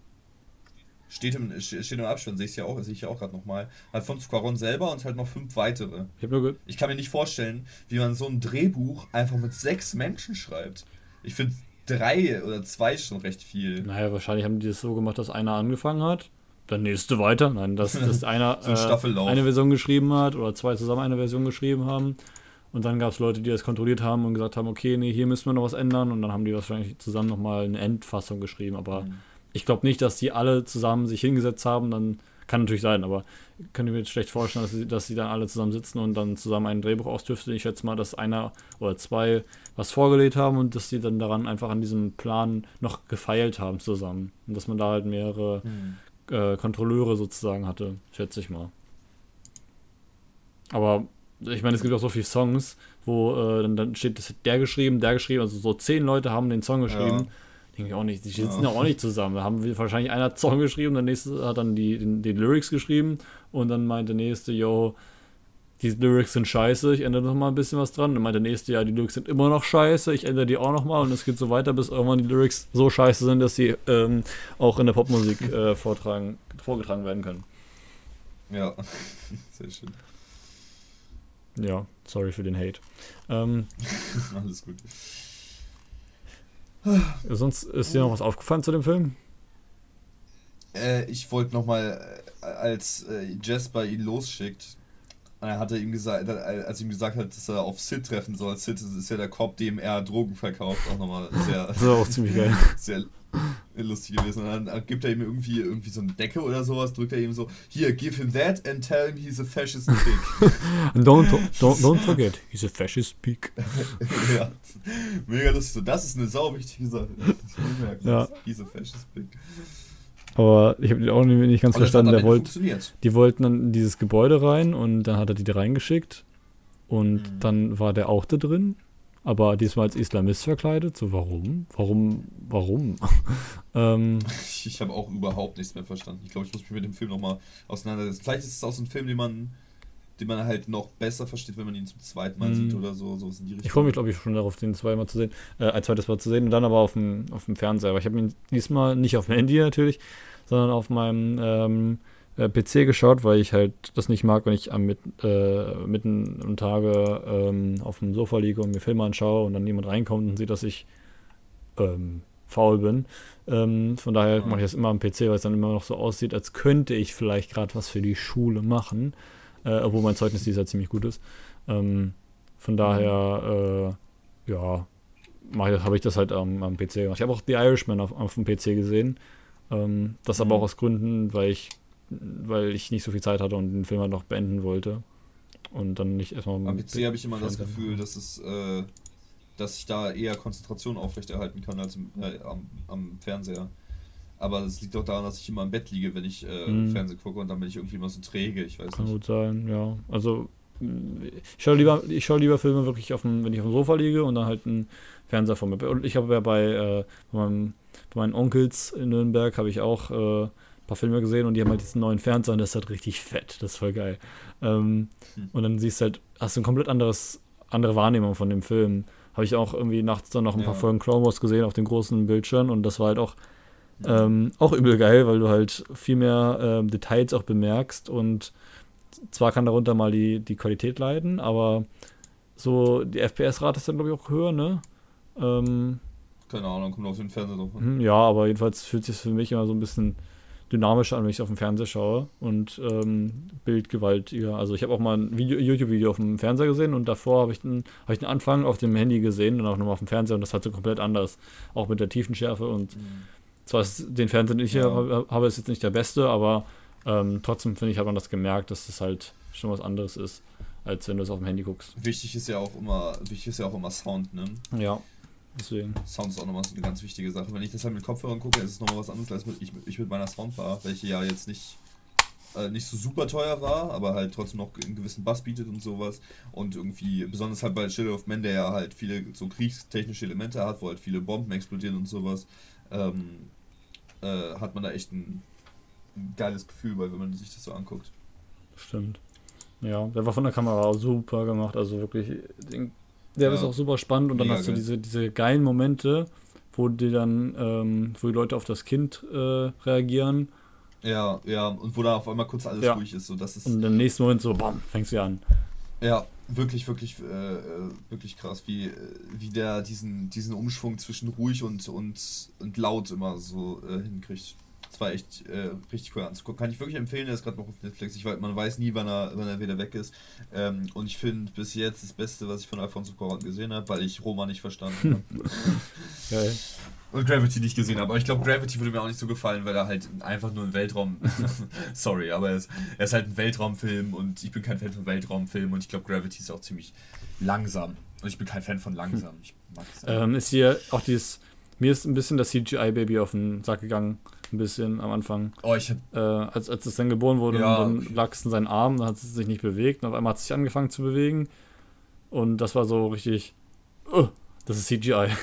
Steht im, steht im Abstand, sehe ich ja auch, sehe ich ja auch gerade nochmal. Alfonso Cuaron selber und halt noch fünf weitere. Ich, nur ich kann mir nicht vorstellen, wie man so ein Drehbuch einfach mit sechs Menschen schreibt. Ich finde drei oder zwei schon recht viel. Naja, wahrscheinlich haben die das so gemacht, dass einer angefangen hat, der nächste weiter. Nein, dass, dass einer so ein äh, eine Version geschrieben hat oder zwei zusammen eine Version geschrieben haben. Und dann gab es Leute, die das kontrolliert haben und gesagt haben, okay, nee, hier müssen wir noch was ändern. Und dann haben die wahrscheinlich zusammen nochmal eine Endfassung geschrieben. Aber mhm. Ich glaube nicht, dass die alle zusammen sich hingesetzt haben. Dann kann natürlich sein, aber könnt ihr mir jetzt schlecht vorstellen, dass sie, dass sie dann alle zusammen sitzen und dann zusammen ein Drehbuch austüfteln. Ich schätze mal, dass einer oder zwei was vorgelegt haben und dass sie dann daran einfach an diesem Plan noch gefeilt haben zusammen. Und dass man da halt mehrere mhm. äh, Kontrolleure sozusagen hatte, schätze ich mal. Aber ich meine, es gibt auch so viele Songs, wo äh, dann, dann, steht, das hat der geschrieben, der geschrieben, also so zehn Leute haben den Song geschrieben. Ja. Ich auch nicht, die sitzen ja. auch nicht zusammen. Da haben wir wahrscheinlich einer Song geschrieben, der nächste hat dann die, die, die Lyrics geschrieben und dann meint der nächste, yo, die Lyrics sind scheiße, ich ändere noch mal ein bisschen was dran. Dann meint der nächste, ja, die Lyrics sind immer noch scheiße, ich ändere die auch noch mal und es geht so weiter, bis irgendwann die Lyrics so scheiße sind, dass sie ähm, auch in der Popmusik äh, vortragen, vorgetragen werden können. Ja, sehr schön. Ja, sorry für den Hate. Ähm, Alles gut. Sonst ist dir noch was aufgefallen zu dem Film? Äh, ich wollte nochmal, äh, als äh, Jasper ihn losschickt, er hatte ihm gesagt, als ihm gesagt hat, dass er auf Sid treffen soll. Sid ist ja der Cop, dem er Drogen verkauft, auch nochmal sehr. Das war auch ziemlich geil. Sehr lustig gewesen. Und dann gibt er ihm irgendwie, irgendwie so eine Decke oder sowas, drückt er ihm so, hier, give him that and tell him he's a fascist pig. don't, don't, don't forget, he's a fascist pig. ja, mega lustig. So, das ist eine sau wichtige Sache. Ja. He's a fascist pig. Aber ich habe die auch nicht ganz Aber verstanden. Der wollt, die wollten dann in dieses Gebäude rein und dann hat er die da reingeschickt. Und mhm. dann war der auch da drin. Aber diesmal als Islamist verkleidet. So, warum? Warum? Warum? ähm, ich, habe auch überhaupt nichts mehr verstanden. Ich glaube, ich muss mich mit dem Film nochmal auseinandersetzen. Vielleicht ist es auch so ein Film, den man den man halt noch besser versteht, wenn man ihn zum zweiten Mal mm. sieht oder so. so in die Ich freue mich, glaube ich, schon darauf, den zweimal zu sehen, äh, ein zweites Mal zu sehen und dann aber auf dem, auf dem Fernseher. Aber ich habe ihn diesmal nicht auf dem Handy natürlich, sondern auf meinem ähm, äh, PC geschaut, weil ich halt das nicht mag, wenn ich am mit, äh, mitten am Tage ähm, auf dem Sofa liege und mir Filme anschaue und dann jemand reinkommt und sieht, dass ich ähm, faul bin. Ähm, von daher mache ich das immer am PC, weil es dann immer noch so aussieht, als könnte ich vielleicht gerade was für die Schule machen äh, obwohl mein Zeugnis dieses Jahr ziemlich gut ist. Ähm, von daher, äh, ja, habe ich das halt am, am PC gemacht. Ich habe auch The Irishman auf, auf dem PC gesehen. Ähm, das mhm. aber auch aus Gründen, weil ich weil ich nicht so viel Zeit hatte und den Film halt noch beenden wollte. Und dann nicht erstmal. Am PC habe ich immer das Gefühl, dass es, äh, dass ich da eher Konzentration aufrechterhalten kann als im, äh, am, am, Fernseher. Aber das liegt auch daran, dass ich immer im Bett liege, wenn ich äh, mhm. Fernsehen gucke und dann bin ich irgendwie immer so träge. Ich weiß kann nicht. gut sein, ja. Also ich schaue lieber, ich schaue lieber Filme wirklich auf dem, wenn ich auf dem Sofa liege und dann halt einen Fernseher vor mir. Und ich habe ja bei, äh, bei, meinem, bei, meinen Onkels in Nürnberg habe ich auch äh, ein paar Filme gesehen und die haben halt diesen neuen Fernseher und das ist halt richtig fett. Das ist voll geil. Ähm, hm. Und dann siehst du halt, hast du ein komplett anderes, andere Wahrnehmung von dem Film. Habe ich auch irgendwie nachts dann noch ein ja. paar Folgen Clone Wars gesehen auf den großen Bildschirm und das war halt auch, ähm, auch übel geil, weil du halt viel mehr ähm, Details auch bemerkst und zwar kann darunter mal die, die Qualität leiden, aber so die FPS-Rate ist dann, glaube ich, auch höher, ne? Ähm, Keine Ahnung, kommt auf den Fernseher drauf. Mhm, ja, aber jedenfalls fühlt sich für mich immer so ein bisschen dynamischer an, wenn ich auf dem Fernseher schaue und ähm, bildgewaltiger. Also ich habe auch mal ein YouTube-Video auf dem Fernseher gesehen und davor habe ich, den, hab ich den Anfang auf dem Handy gesehen und auch nochmal auf dem Fernseher und das hat so komplett anders. Auch mit der Tiefenschärfe und mhm. zwar ist den Fernseher, den ich ja. hier habe, ist jetzt nicht der beste, aber ähm, trotzdem finde ich, hat man das gemerkt, dass das halt schon was anderes ist, als wenn du es auf dem Handy guckst. Wichtig ist ja auch immer, wichtig ist ja auch immer Sound, ne? Ja. Deswegen. Sound ist auch nochmal so eine ganz wichtige Sache. Wenn ich das halt mit Kopfhörern gucke, ist es nochmal was anderes als mit, ich, ich mit meiner Soundbar, welche ja jetzt nicht, äh, nicht so super teuer war, aber halt trotzdem noch einen gewissen Bass bietet und sowas. Und irgendwie, besonders halt bei Shadow of Man, der ja halt viele so kriegstechnische Elemente hat, wo halt viele Bomben explodieren und sowas, ähm, äh, hat man da echt ein geiles Gefühl bei, wenn man sich das so anguckt. Stimmt. Ja, der war von der Kamera super gemacht, also wirklich, der ja. ist auch super spannend und dann Mega hast du diese, diese geilen Momente, wo die dann, ähm, wo die Leute auf das Kind äh, reagieren. Ja, ja, und wo da auf einmal kurz alles ja. ruhig ist. So, das ist und im nächsten Moment so, bam, fängst du an. Ja, wirklich, wirklich, äh, wirklich krass, wie, wie der diesen, diesen Umschwung zwischen ruhig und, und, und laut immer so äh, hinkriegt. Das war echt äh, richtig cool anzugucken. Kann ich wirklich empfehlen, der ist gerade noch auf Netflix. Ich weiß, man weiß nie, wann er, wann er wieder weg ist. Ähm, und ich finde bis jetzt das Beste, was ich von Alfonso Cuarón gesehen habe, weil ich Roma nicht verstanden habe. Geil. Und Gravity nicht gesehen habe. Aber ich glaube, Gravity würde mir auch nicht so gefallen, weil er halt einfach nur ein Weltraum. Sorry, aber er ist, er ist halt ein Weltraumfilm und ich bin kein Fan von Weltraumfilmen und ich glaube, Gravity ist auch ziemlich langsam. Und ich bin kein Fan von langsam. Ich mag ähm, ist hier auch dieses. Mir ist ein bisschen das CGI-Baby auf den Sack gegangen ein bisschen am Anfang. Oh, ich hab, äh, als, als es dann geboren wurde ja, und dann lag es in seinen Armen, dann hat es sich nicht bewegt und auf einmal hat es sich angefangen zu bewegen. Und das war so richtig. Uh, das ist CGI.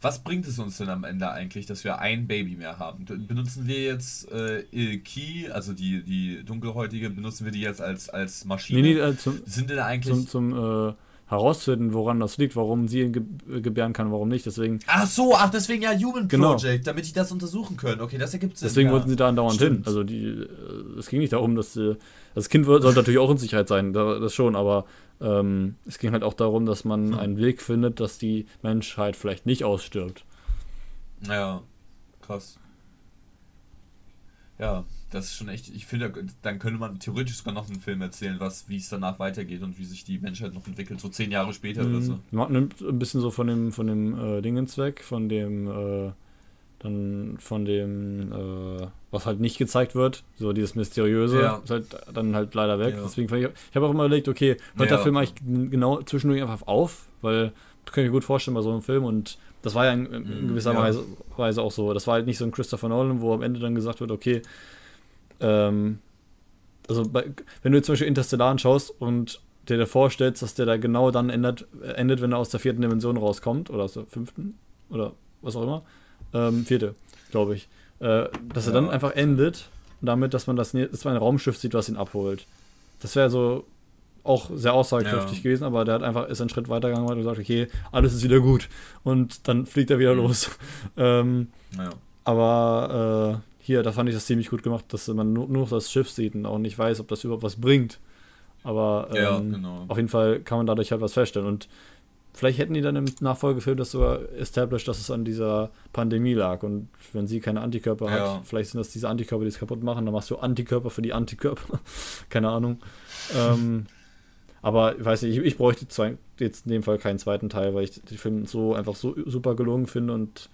Was bringt es uns denn am Ende eigentlich, dass wir ein Baby mehr haben? Benutzen wir jetzt äh, Ilki, also die, die dunkelhäutige, benutzen wir die jetzt als, als Maschine? Nee, nee, äh, zum, Sind denn eigentlich. Zum, zum äh, herausfinden, woran das liegt, warum sie ihn ge gebären kann, warum nicht. Deswegen. Ach so, ach deswegen ja Human genau. Project, damit die das untersuchen können. Okay, das ergibt Sinn. Deswegen ja. wollten sie da andauernd Stimmt. hin. Also die, äh, es ging nicht darum, dass sie, das Kind sollte natürlich auch in Sicherheit sein, das schon, aber ähm, es ging halt auch darum, dass man hm. einen Weg findet, dass die Menschheit vielleicht nicht ausstirbt. Ja, krass. Ja, das ist schon echt, ich finde, dann könnte man theoretisch sogar noch einen Film erzählen, was, wie es danach weitergeht und wie sich die Menschheit noch entwickelt, so zehn Jahre später mhm. oder so. Man nimmt ein bisschen so von dem, von dem äh, Dingens weg, von dem, äh, dann von dem, äh, was halt nicht gezeigt wird, so dieses Mysteriöse, ja. ist halt dann halt leider weg. Ja. Deswegen ich, ich habe auch immer überlegt, okay, hört ja. der Film eigentlich genau zwischendurch einfach auf, weil du kannst dir gut vorstellen bei so einem Film und das war ja in, in mhm, gewisser ja. Weise auch so. Das war halt nicht so ein Christopher Nolan, wo am Ende dann gesagt wird, okay, ähm, also bei, wenn du zum Beispiel Interstellar anschaust und dir dir vorstellst, dass der da genau dann endet, endet, wenn er aus der vierten Dimension rauskommt, oder aus der fünften, oder was auch immer, ähm, vierte, glaube ich, äh, dass ja. er dann einfach endet, damit, dass man das, dass man ein Raumschiff sieht, was ihn abholt. Das wäre so auch sehr aussagekräftig ja. gewesen, aber der hat einfach ist einen Schritt weitergegangen und gesagt, okay, alles ist wieder gut und dann fliegt er wieder mhm. los. ähm, ja. Aber äh, hier, da fand ich das ziemlich gut gemacht, dass man nur, nur das Schiff sieht und auch nicht weiß, ob das überhaupt was bringt. Aber ähm, ja, genau. auf jeden Fall kann man dadurch halt was feststellen. Und vielleicht hätten die dann im Nachfolgefilm das sogar established, dass es an dieser Pandemie lag. Und wenn sie keine Antikörper ja. hat, vielleicht sind das diese Antikörper, die es kaputt machen, dann machst du Antikörper für die Antikörper. keine Ahnung. ähm, aber ich weiß nicht, ich, ich bräuchte zwei, jetzt in dem Fall keinen zweiten Teil, weil ich den Film so einfach so super gelungen finde und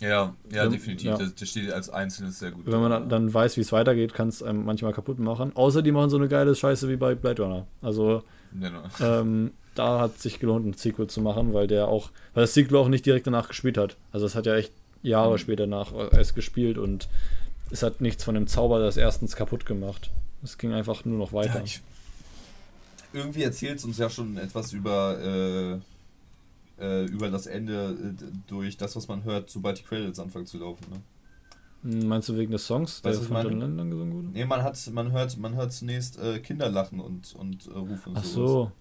Ja, ja, wenn, definitiv. Ja. Das, das, steht als einzelnes sehr gut. Wenn man dann weiß, wie es weitergeht, kann es einem manchmal kaputt machen. Außer die machen so eine geile Scheiße wie bei Blade Runner. Also genau. ähm, da hat es sich gelohnt, ein Sequel zu machen, weil der auch, weil das Sequel auch nicht direkt danach gespielt hat. Also es hat ja echt Jahre mhm. später nach erst gespielt und es hat nichts von dem Zauber des erstens kaputt gemacht. Es ging einfach nur noch weiter. Ja, ich, irgendwie erzählt es uns ja schon etwas über, äh, äh, über das Ende äh, durch das, was man hört, sobald die Credits anfangen zu laufen. Ne? Hm, meinst du wegen des Songs, der von John Lennon gesungen wurde? Nee, man, hat, man, hört, man hört zunächst äh, Kinder lachen und, und äh, rufen. Ach so.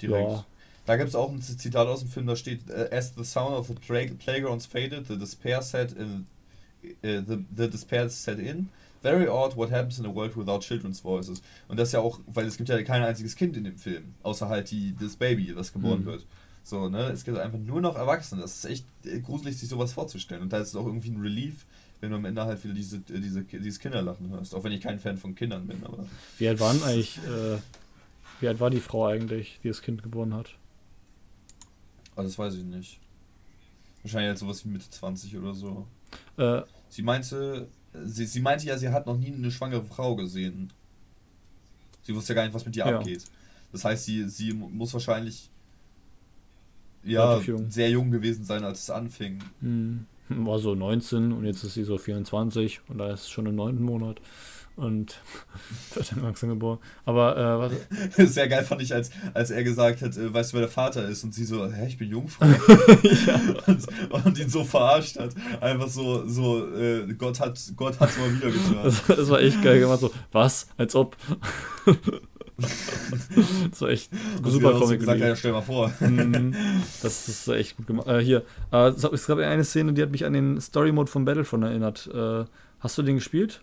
Direkt. Ja. Da gibt es auch ein Zitat aus dem Film, da steht: äh, As the sound of the play playgrounds faded, the despair set in. Uh, the, the despair set in. Very odd what happens in a world without children's voices. Und das ja auch, weil es gibt ja kein einziges Kind in dem Film, außer halt die, das Baby, das geboren mhm. wird. So, ne? Es gibt einfach nur noch Erwachsene. Das ist echt gruselig, sich sowas vorzustellen. Und da ist es auch irgendwie ein Relief, wenn du am Ende halt wieder diese, diese, dieses Kinderlachen hörst. Auch wenn ich kein Fan von Kindern bin, aber. Wie alt waren eigentlich, äh, wie alt war die Frau eigentlich, die das Kind geboren hat? Ah, das weiß ich nicht. Wahrscheinlich halt sowas wie Mitte 20 oder so. Äh, sie meinte, sie, sie meinte ja, sie hat noch nie eine schwangere Frau gesehen. Sie wusste ja gar nicht, was mit ihr ja. abgeht. Das heißt, sie, sie muss wahrscheinlich ja, sehr jung gewesen sein, als es anfing. Hm. War so 19 und jetzt ist sie so 24 und da ist es schon im neunten Monat und wird dann langsam geboren. Aber äh, was? Sehr geil fand ich, als, als er gesagt hat, äh, weißt du, wer der Vater ist? Und sie so, hä, ich bin Jungfrau. ja. und, und, ihn so verarscht hat. Einfach so, so äh, Gott hat Gott hat's mal wieder getan. Das, das, war echt geil gemacht. So, was? Als ob. das war echt das super Comic. Gesagt, ja, stell mal vor. Mhm. das ist echt gut gemacht. Äh, hier, äh, es gab eine Szene, die hat mich an den Story Mode von Battlefront erinnert. Äh, hast du den gespielt?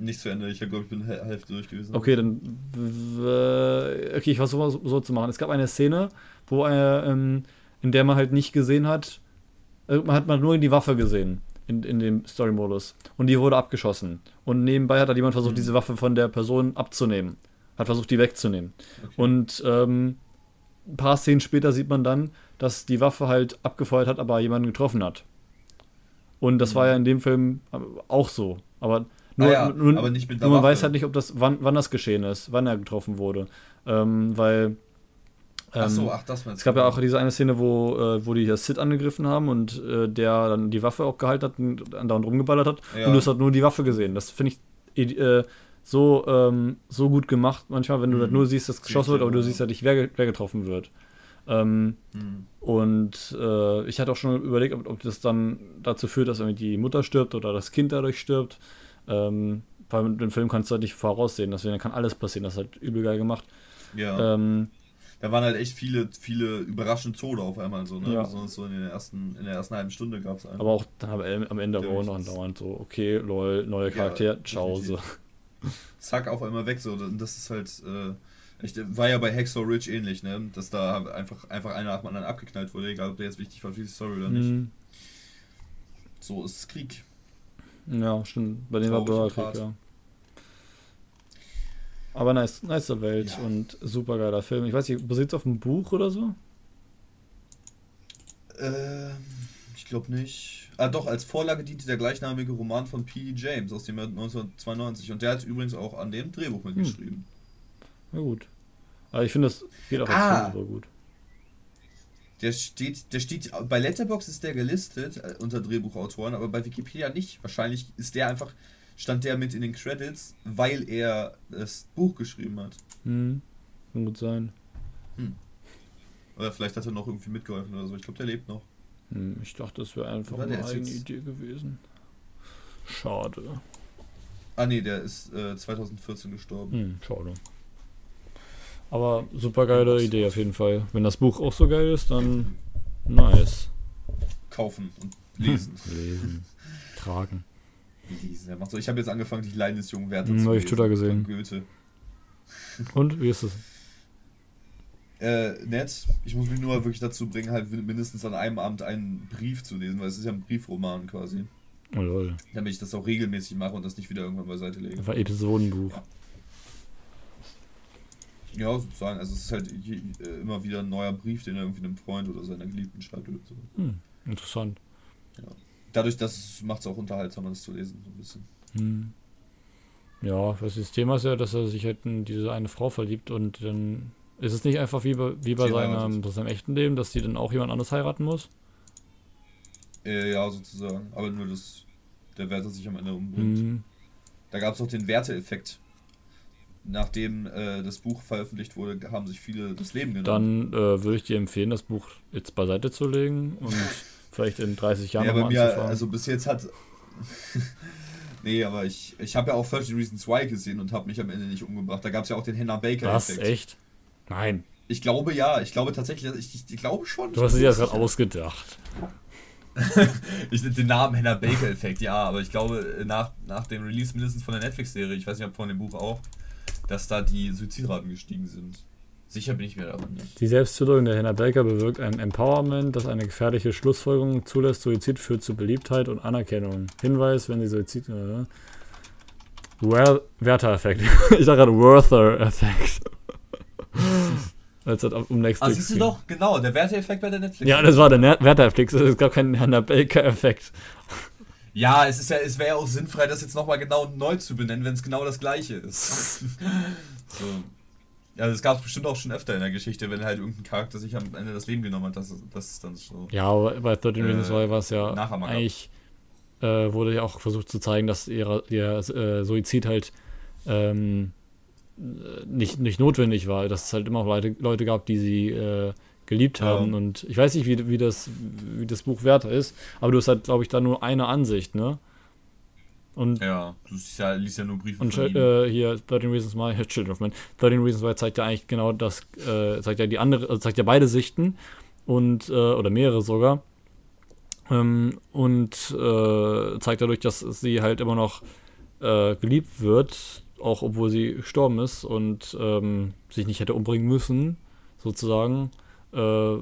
nicht zu Ende. Ich glaube, ich bin Hälfte durch gewesen. Okay, dann. Okay, ich versuche so, so zu machen. Es gab eine Szene, wo er, ähm, in der man halt nicht gesehen hat. Äh, man hat man nur die Waffe gesehen in, in dem Story-Modus. Und die wurde abgeschossen. Und nebenbei hat halt jemand versucht, mhm. diese Waffe von der Person abzunehmen. Hat versucht, die wegzunehmen. Okay. Und ähm, ein paar Szenen später sieht man dann, dass die Waffe halt abgefeuert hat, aber jemanden getroffen hat. Und das mhm. war ja in dem Film auch so. Aber nur, ah ja, nur, aber nicht mit nur man weiß halt nicht, ob das, wann, wann das geschehen ist, wann er getroffen wurde. Ähm, weil. Ähm, ach so, ach, das Es gab ja auch diese eine Szene, wo, äh, wo die das Sid angegriffen haben und äh, der dann die Waffe auch gehalten hat und andauernd rumgeballert hat. Ja. Und du hast halt nur die Waffe gesehen. Das finde ich äh, so, ähm, so gut gemacht, manchmal, wenn du mhm. halt nur siehst, dass geschossen wird, aber du siehst halt nicht, wer, wer getroffen wird. Ähm, mhm. Und äh, ich hatte auch schon überlegt, ob, ob, das dann dazu führt, dass irgendwie die Mutter stirbt oder das Kind dadurch stirbt. Ähm, weil mit dem Film kannst du halt nicht voraussehen, deswegen kann alles passieren. Das ist halt übel geil gemacht. Ja. Ähm, da waren halt echt viele, viele überraschende Tode auf einmal so, ne? Ja. Besonders so in der ersten, in der ersten halben Stunde gab es einen. Aber auch dann am Ende aber auch noch andauernd so, okay, lol, neuer Charakter, ja, ciao. So. Zack, auf einmal weg so. Das ist halt, äh, echt, war ja bei Hacksaw Ridge ähnlich, ne? Dass da einfach, einfach einer nach dem anderen abgeknallt wurde, egal ob der jetzt wichtig war für die Story oder nicht. Mhm. So ist Krieg. Ja, stimmt. Bei dem war Bürgerkrieg, ja. Aber nice, nice Welt ja. und super geiler Film. Ich weiß nicht, basiert auf einem Buch oder so? Ähm, ich glaube nicht. Ah, doch, als Vorlage diente der gleichnamige Roman von P. James aus dem Jahr 1992. Und der hat übrigens auch an dem Drehbuch mitgeschrieben. Hm. Na gut. Aber ich finde, das geht auch als ah. Film super gut. Der steht, der steht, bei Letterbox ist der gelistet äh, unter Drehbuchautoren, aber bei Wikipedia nicht. Wahrscheinlich ist der einfach, stand der mit in den Credits, weil er das Buch geschrieben hat. Hm, kann gut sein. Hm. Oder vielleicht hat er noch irgendwie mitgeholfen oder so. Ich glaube, der lebt noch. Hm, ich dachte, das wäre einfach eine eigene Idee gewesen. Schade. Ah nee, der ist äh, 2014 gestorben. Hm, schade. Aber super geile Idee auf jeden Fall. Wenn das Buch auch so geil ist, dann nice. Kaufen und lesen. lesen. Tragen. Lesen. macht so. Ich habe jetzt angefangen, die Leiden des jungen Werthers hm, zu lesen. Ich Twitter gesehen. Goethe. Und wie ist es? Äh, nett. Ich muss mich nur wirklich dazu bringen, halt mindestens an einem Abend einen Brief zu lesen, weil es ist ja ein Briefroman quasi. Oh lol. Damit ich das auch regelmäßig mache und das nicht wieder irgendwann beiseite lege. Einfach Episodenbuch. Ja. Ja, sozusagen. Also es ist halt äh, immer wieder ein neuer Brief, den er irgendwie einem Freund oder seiner Geliebten schreibt oder so. Hm, interessant. ja. Dadurch, das macht es auch unterhaltsamer, das zu lesen, so ein bisschen. Hm. Ja, das Thema ist ja, dass er sich halt in diese eine Frau verliebt und dann ist es nicht einfach wie bei, wie bei seinem, seinem echten Leben, dass die dann auch jemand anderes heiraten muss? Äh, ja, sozusagen. Aber nur, dass der Wärter sich am Ende umbringt. Mhm. Da gab es auch den Werteeffekt. Nachdem äh, das Buch veröffentlicht wurde, haben sich viele das Leben genommen. Dann äh, würde ich dir empfehlen, das Buch jetzt beiseite zu legen und vielleicht in 30 Jahren ja, bei mir, anzufangen. Also bis jetzt hat. nee, aber ich, ich habe ja auch 30 Reasons Why gesehen und habe mich am Ende nicht umgebracht. Da gab es ja auch den Hannah Baker-Effekt. Was? Echt? Nein. Ich glaube ja, ich glaube tatsächlich, ich, ich, ich glaube schon. Du hast dir das gerade ausgedacht. ich den Namen Hannah Baker-Effekt, ja, aber ich glaube, nach, nach dem Release mindestens von der Netflix-Serie, ich weiß nicht, ob von dem Buch auch, dass da die Suizidraten gestiegen sind. Sicher bin ich mir aber nicht. Die Selbstzündung der Hannah Baker bewirkt ein Empowerment, das eine gefährliche Schlussfolgerung zulässt. Suizid führt zu Beliebtheit und Anerkennung. Hinweis, wenn die Suizid. Äh, Werther-Effekt. ich sage gerade Worther-Effekt. Als das um Netflix Ah, siehst du doch, genau, der Werteeffekt bei der Netflix. Ja, das war der Werteeffekt, es gab keinen Hannah Baker-Effekt. Ja, es, ist ja, es wäre ja auch sinnfrei, das jetzt nochmal genau neu zu benennen, wenn es genau das gleiche ist. so. Ja, das gab es bestimmt auch schon öfter in der Geschichte, wenn halt irgendein Charakter sich am Ende das Leben genommen hat, das, das ist dann so. Ja, aber bei 13 Reasons Why war es ja eigentlich, äh, wurde ja auch versucht zu zeigen, dass ihr, ihr äh, Suizid halt ähm, nicht, nicht notwendig war, dass es halt immer Leute, Leute gab, die sie äh, geliebt haben. Ja. Und ich weiß nicht, wie, wie, das, wie das Buch wert ist, aber du hast halt, glaube ich, da nur eine Ansicht, ne? Und ja, du ja, liest ja nur Briefe und, von. Äh, hier, 13 Reasons Why, Children of Men, 13 Reasons Why zeigt ja eigentlich genau das, äh, zeigt ja die andere, also zeigt ja beide Sichten und, äh, oder mehrere sogar. Ähm, und äh, zeigt dadurch, dass sie halt immer noch äh, geliebt wird, auch obwohl sie gestorben ist und ähm, sich nicht hätte umbringen müssen, sozusagen. Äh,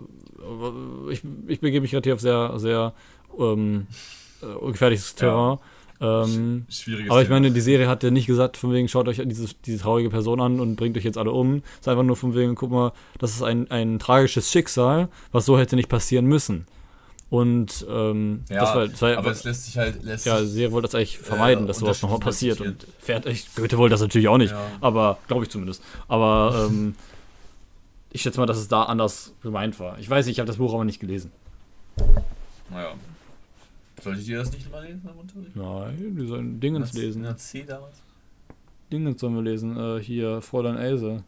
ich, ich begebe mich gerade hier auf sehr, sehr ähm, äh, gefährliches Terrain. Ja. Ähm, Schwieriges aber ich meine, die Serie hat ja nicht gesagt, von wegen, schaut euch diese, diese traurige Person an und bringt euch jetzt alle um. Es ist einfach nur von wegen, guck mal, das ist ein, ein tragisches Schicksal, was so hätte nicht passieren müssen. Und ähm, ja, das war, das war, aber es lässt sich halt. Lässt ja, Serie wollte das eigentlich vermeiden, äh, dass sowas nochmal passiert. Und fährt echt, Goethe wollte das natürlich auch nicht, ja. aber glaube ich zumindest. Aber ähm, ich schätze mal, dass es da anders gemeint war. Ich weiß nicht, ich habe das Buch aber nicht gelesen. Naja. Sollte ich dir das nicht mal lesen am Unterricht? Nein, wir sollen Dingens lesen. C damals? Dingens sollen wir lesen. Äh, hier, Fräulein Else.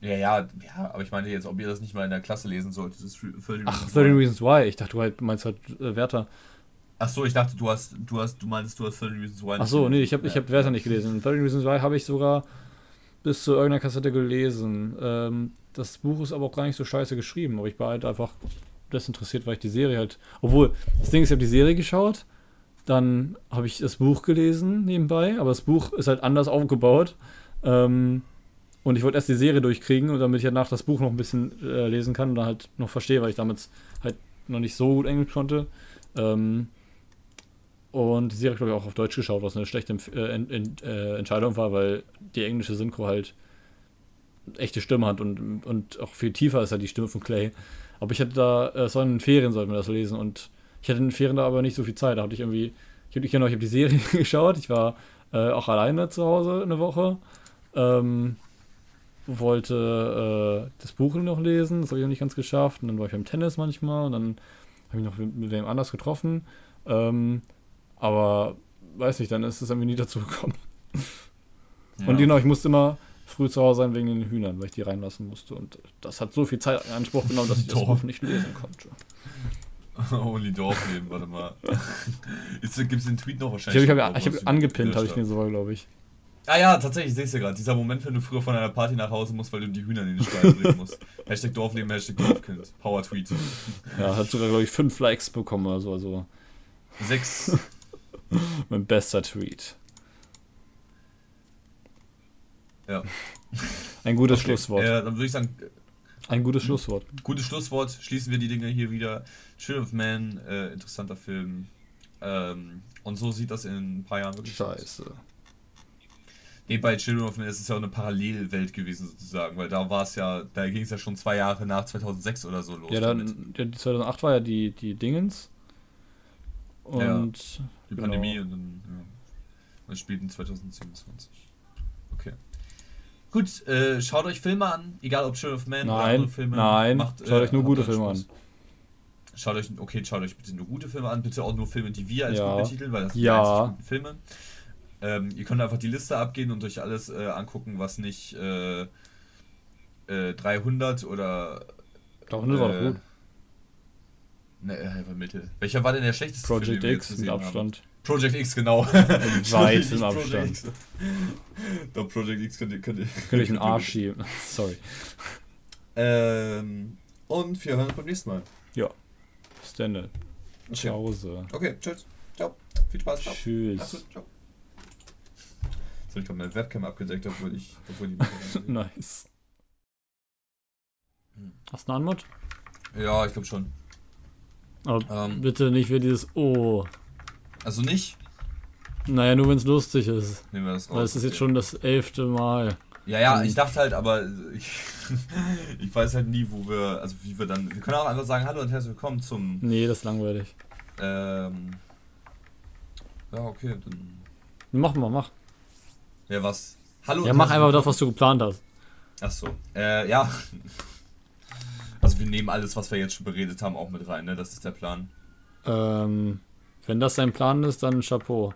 Ja, ja, ja, aber ich meinte jetzt, ob ihr das nicht mal in der Klasse lesen solltet. Das 30 Ach, 30 Reasons Why. Ich dachte, du halt, meinst halt äh, Werther. Ach so, ich dachte, du hast, du hast, du meinst, du hast 30 Reasons Why. Ach so, nee, ich habe ja. hab Werther nicht gelesen. 30 Reasons Why habe ich sogar bis zu irgendeiner Kassette gelesen. Ähm, das Buch ist aber auch gar nicht so scheiße geschrieben, aber ich war halt einfach desinteressiert, weil ich die Serie halt. Obwohl, das Ding ist, ich habe die Serie geschaut, dann habe ich das Buch gelesen nebenbei, aber das Buch ist halt anders aufgebaut. Ähm, und ich wollte erst die Serie durchkriegen, damit ich danach das Buch noch ein bisschen äh, lesen kann und dann halt noch verstehe, weil ich damals halt noch nicht so gut Englisch konnte. Ähm, und die Serie, glaube ich, auch auf Deutsch geschaut, was eine schlechte äh, in, äh, Entscheidung war, weil die englische Synchro halt echte Stimme hat und, und auch viel tiefer ist halt die Stimme von Clay. Aber ich hatte da, äh, es war in den Ferien, sollten wir das lesen und ich hatte in den Ferien da aber nicht so viel Zeit. Da hatte ich irgendwie, ich habe genau, ich hab die Serie geschaut, ich war äh, auch alleine zu Hause eine Woche. Ähm, wollte äh, das Buch noch lesen, das habe ich noch nicht ganz geschafft. Und dann war ich beim Tennis manchmal und dann habe ich noch mit, wem anders getroffen. Ähm, aber weiß nicht, dann ist es irgendwie nie dazu gekommen. Ja. Und genau, ich musste immer früh zu Hause sein wegen den Hühnern, weil ich die reinlassen musste. Und das hat so viel Zeit in Anspruch genommen, dass ich das Buch nicht lesen konnte. Only Dorfleben, warte mal. Gibt es den Tweet noch wahrscheinlich? Ich habe hab, hab angepinnt, habe ich mir so, glaube ich. Ah ja, tatsächlich, ich sehe es ja gerade. Dieser Moment, wenn du früher von einer Party nach Hause musst, weil du die Hühner in den Stall bringen musst. Hashtag Dorfleben, Hashtag Dorfkind. Power Tweet. Ja, hat sogar, glaube ich, fünf Likes bekommen oder so. Also. Sechs. mein bester Tweet. Ja. Ein gutes okay. Schlusswort. Ja, dann würde ich sagen. Ein gutes Schlusswort. Gutes Schlusswort. Schließen wir die Dinge hier wieder. Children of Man, äh, interessanter Film. Ähm, und so sieht das in ein paar Jahren wirklich Scheiße. Aus. Nee, bei Children of Men ist es ja auch eine Parallelwelt gewesen sozusagen, weil da war es ja, da ging es ja schon zwei Jahre nach 2006 oder so los. Ja, dann, ja, 2008 war ja die, die Dingens Und ja, die genau. Pandemie und dann, ja. Und spielt in 2027. Okay. Gut, äh, schaut euch Filme an, egal ob Children of Man nein, oder andere Filme. Nein, macht, schaut äh, euch nur gute Filme an. Schaut euch, okay, schaut euch bitte nur gute Filme an, bitte auch nur Filme, die wir als ja. gut betiteln, weil das sind ja. die guten Filme. Ähm, ihr könnt einfach die Liste abgehen und euch alles äh, angucken, was nicht äh, 300 äh, oder. 300 war doch gut. Ne, er war Mittel. Welcher war denn der schlechteste Project Film, X mit Abstand. Haben? Project X, genau. Weit im Abstand. Doch, Project X könnte, könnte, könnte ich einen Arsch schieben. Sorry. Ähm, und wir hören uns beim nächsten Mal. Ja. Bis dann. Okay. Ciao. Okay, tschüss. Ciao. Viel Spaß. Ciao. Tschüss. Ciao. Jetzt habe ich gerade meine Webcam abgedeckt, obwohl ich. Obwohl die nice. Hast du eine Anmod? Ja, ich glaube schon. Aber ähm, bitte nicht wie dieses Oh. Also nicht? Naja, nur wenn es lustig ist. Nehmen wir das raus. Weil es ist jetzt schon das elfte Mal. Ja, ja, ich dachte halt, aber ich, ich weiß halt nie, wo wir, also wie wir dann, wir können auch einfach sagen, hallo und herzlich willkommen zum... Nee, das ist langweilig. Ähm, ja, okay, dann... Mach mal, mach. Ja, was? Hallo Ja, mach einfach das, was du geplant hast. Ach so, äh, ja. Also wir nehmen alles, was wir jetzt schon beredet haben, auch mit rein, ne? Das ist der Plan. Ähm, wenn das dein Plan ist, dann Chapeau.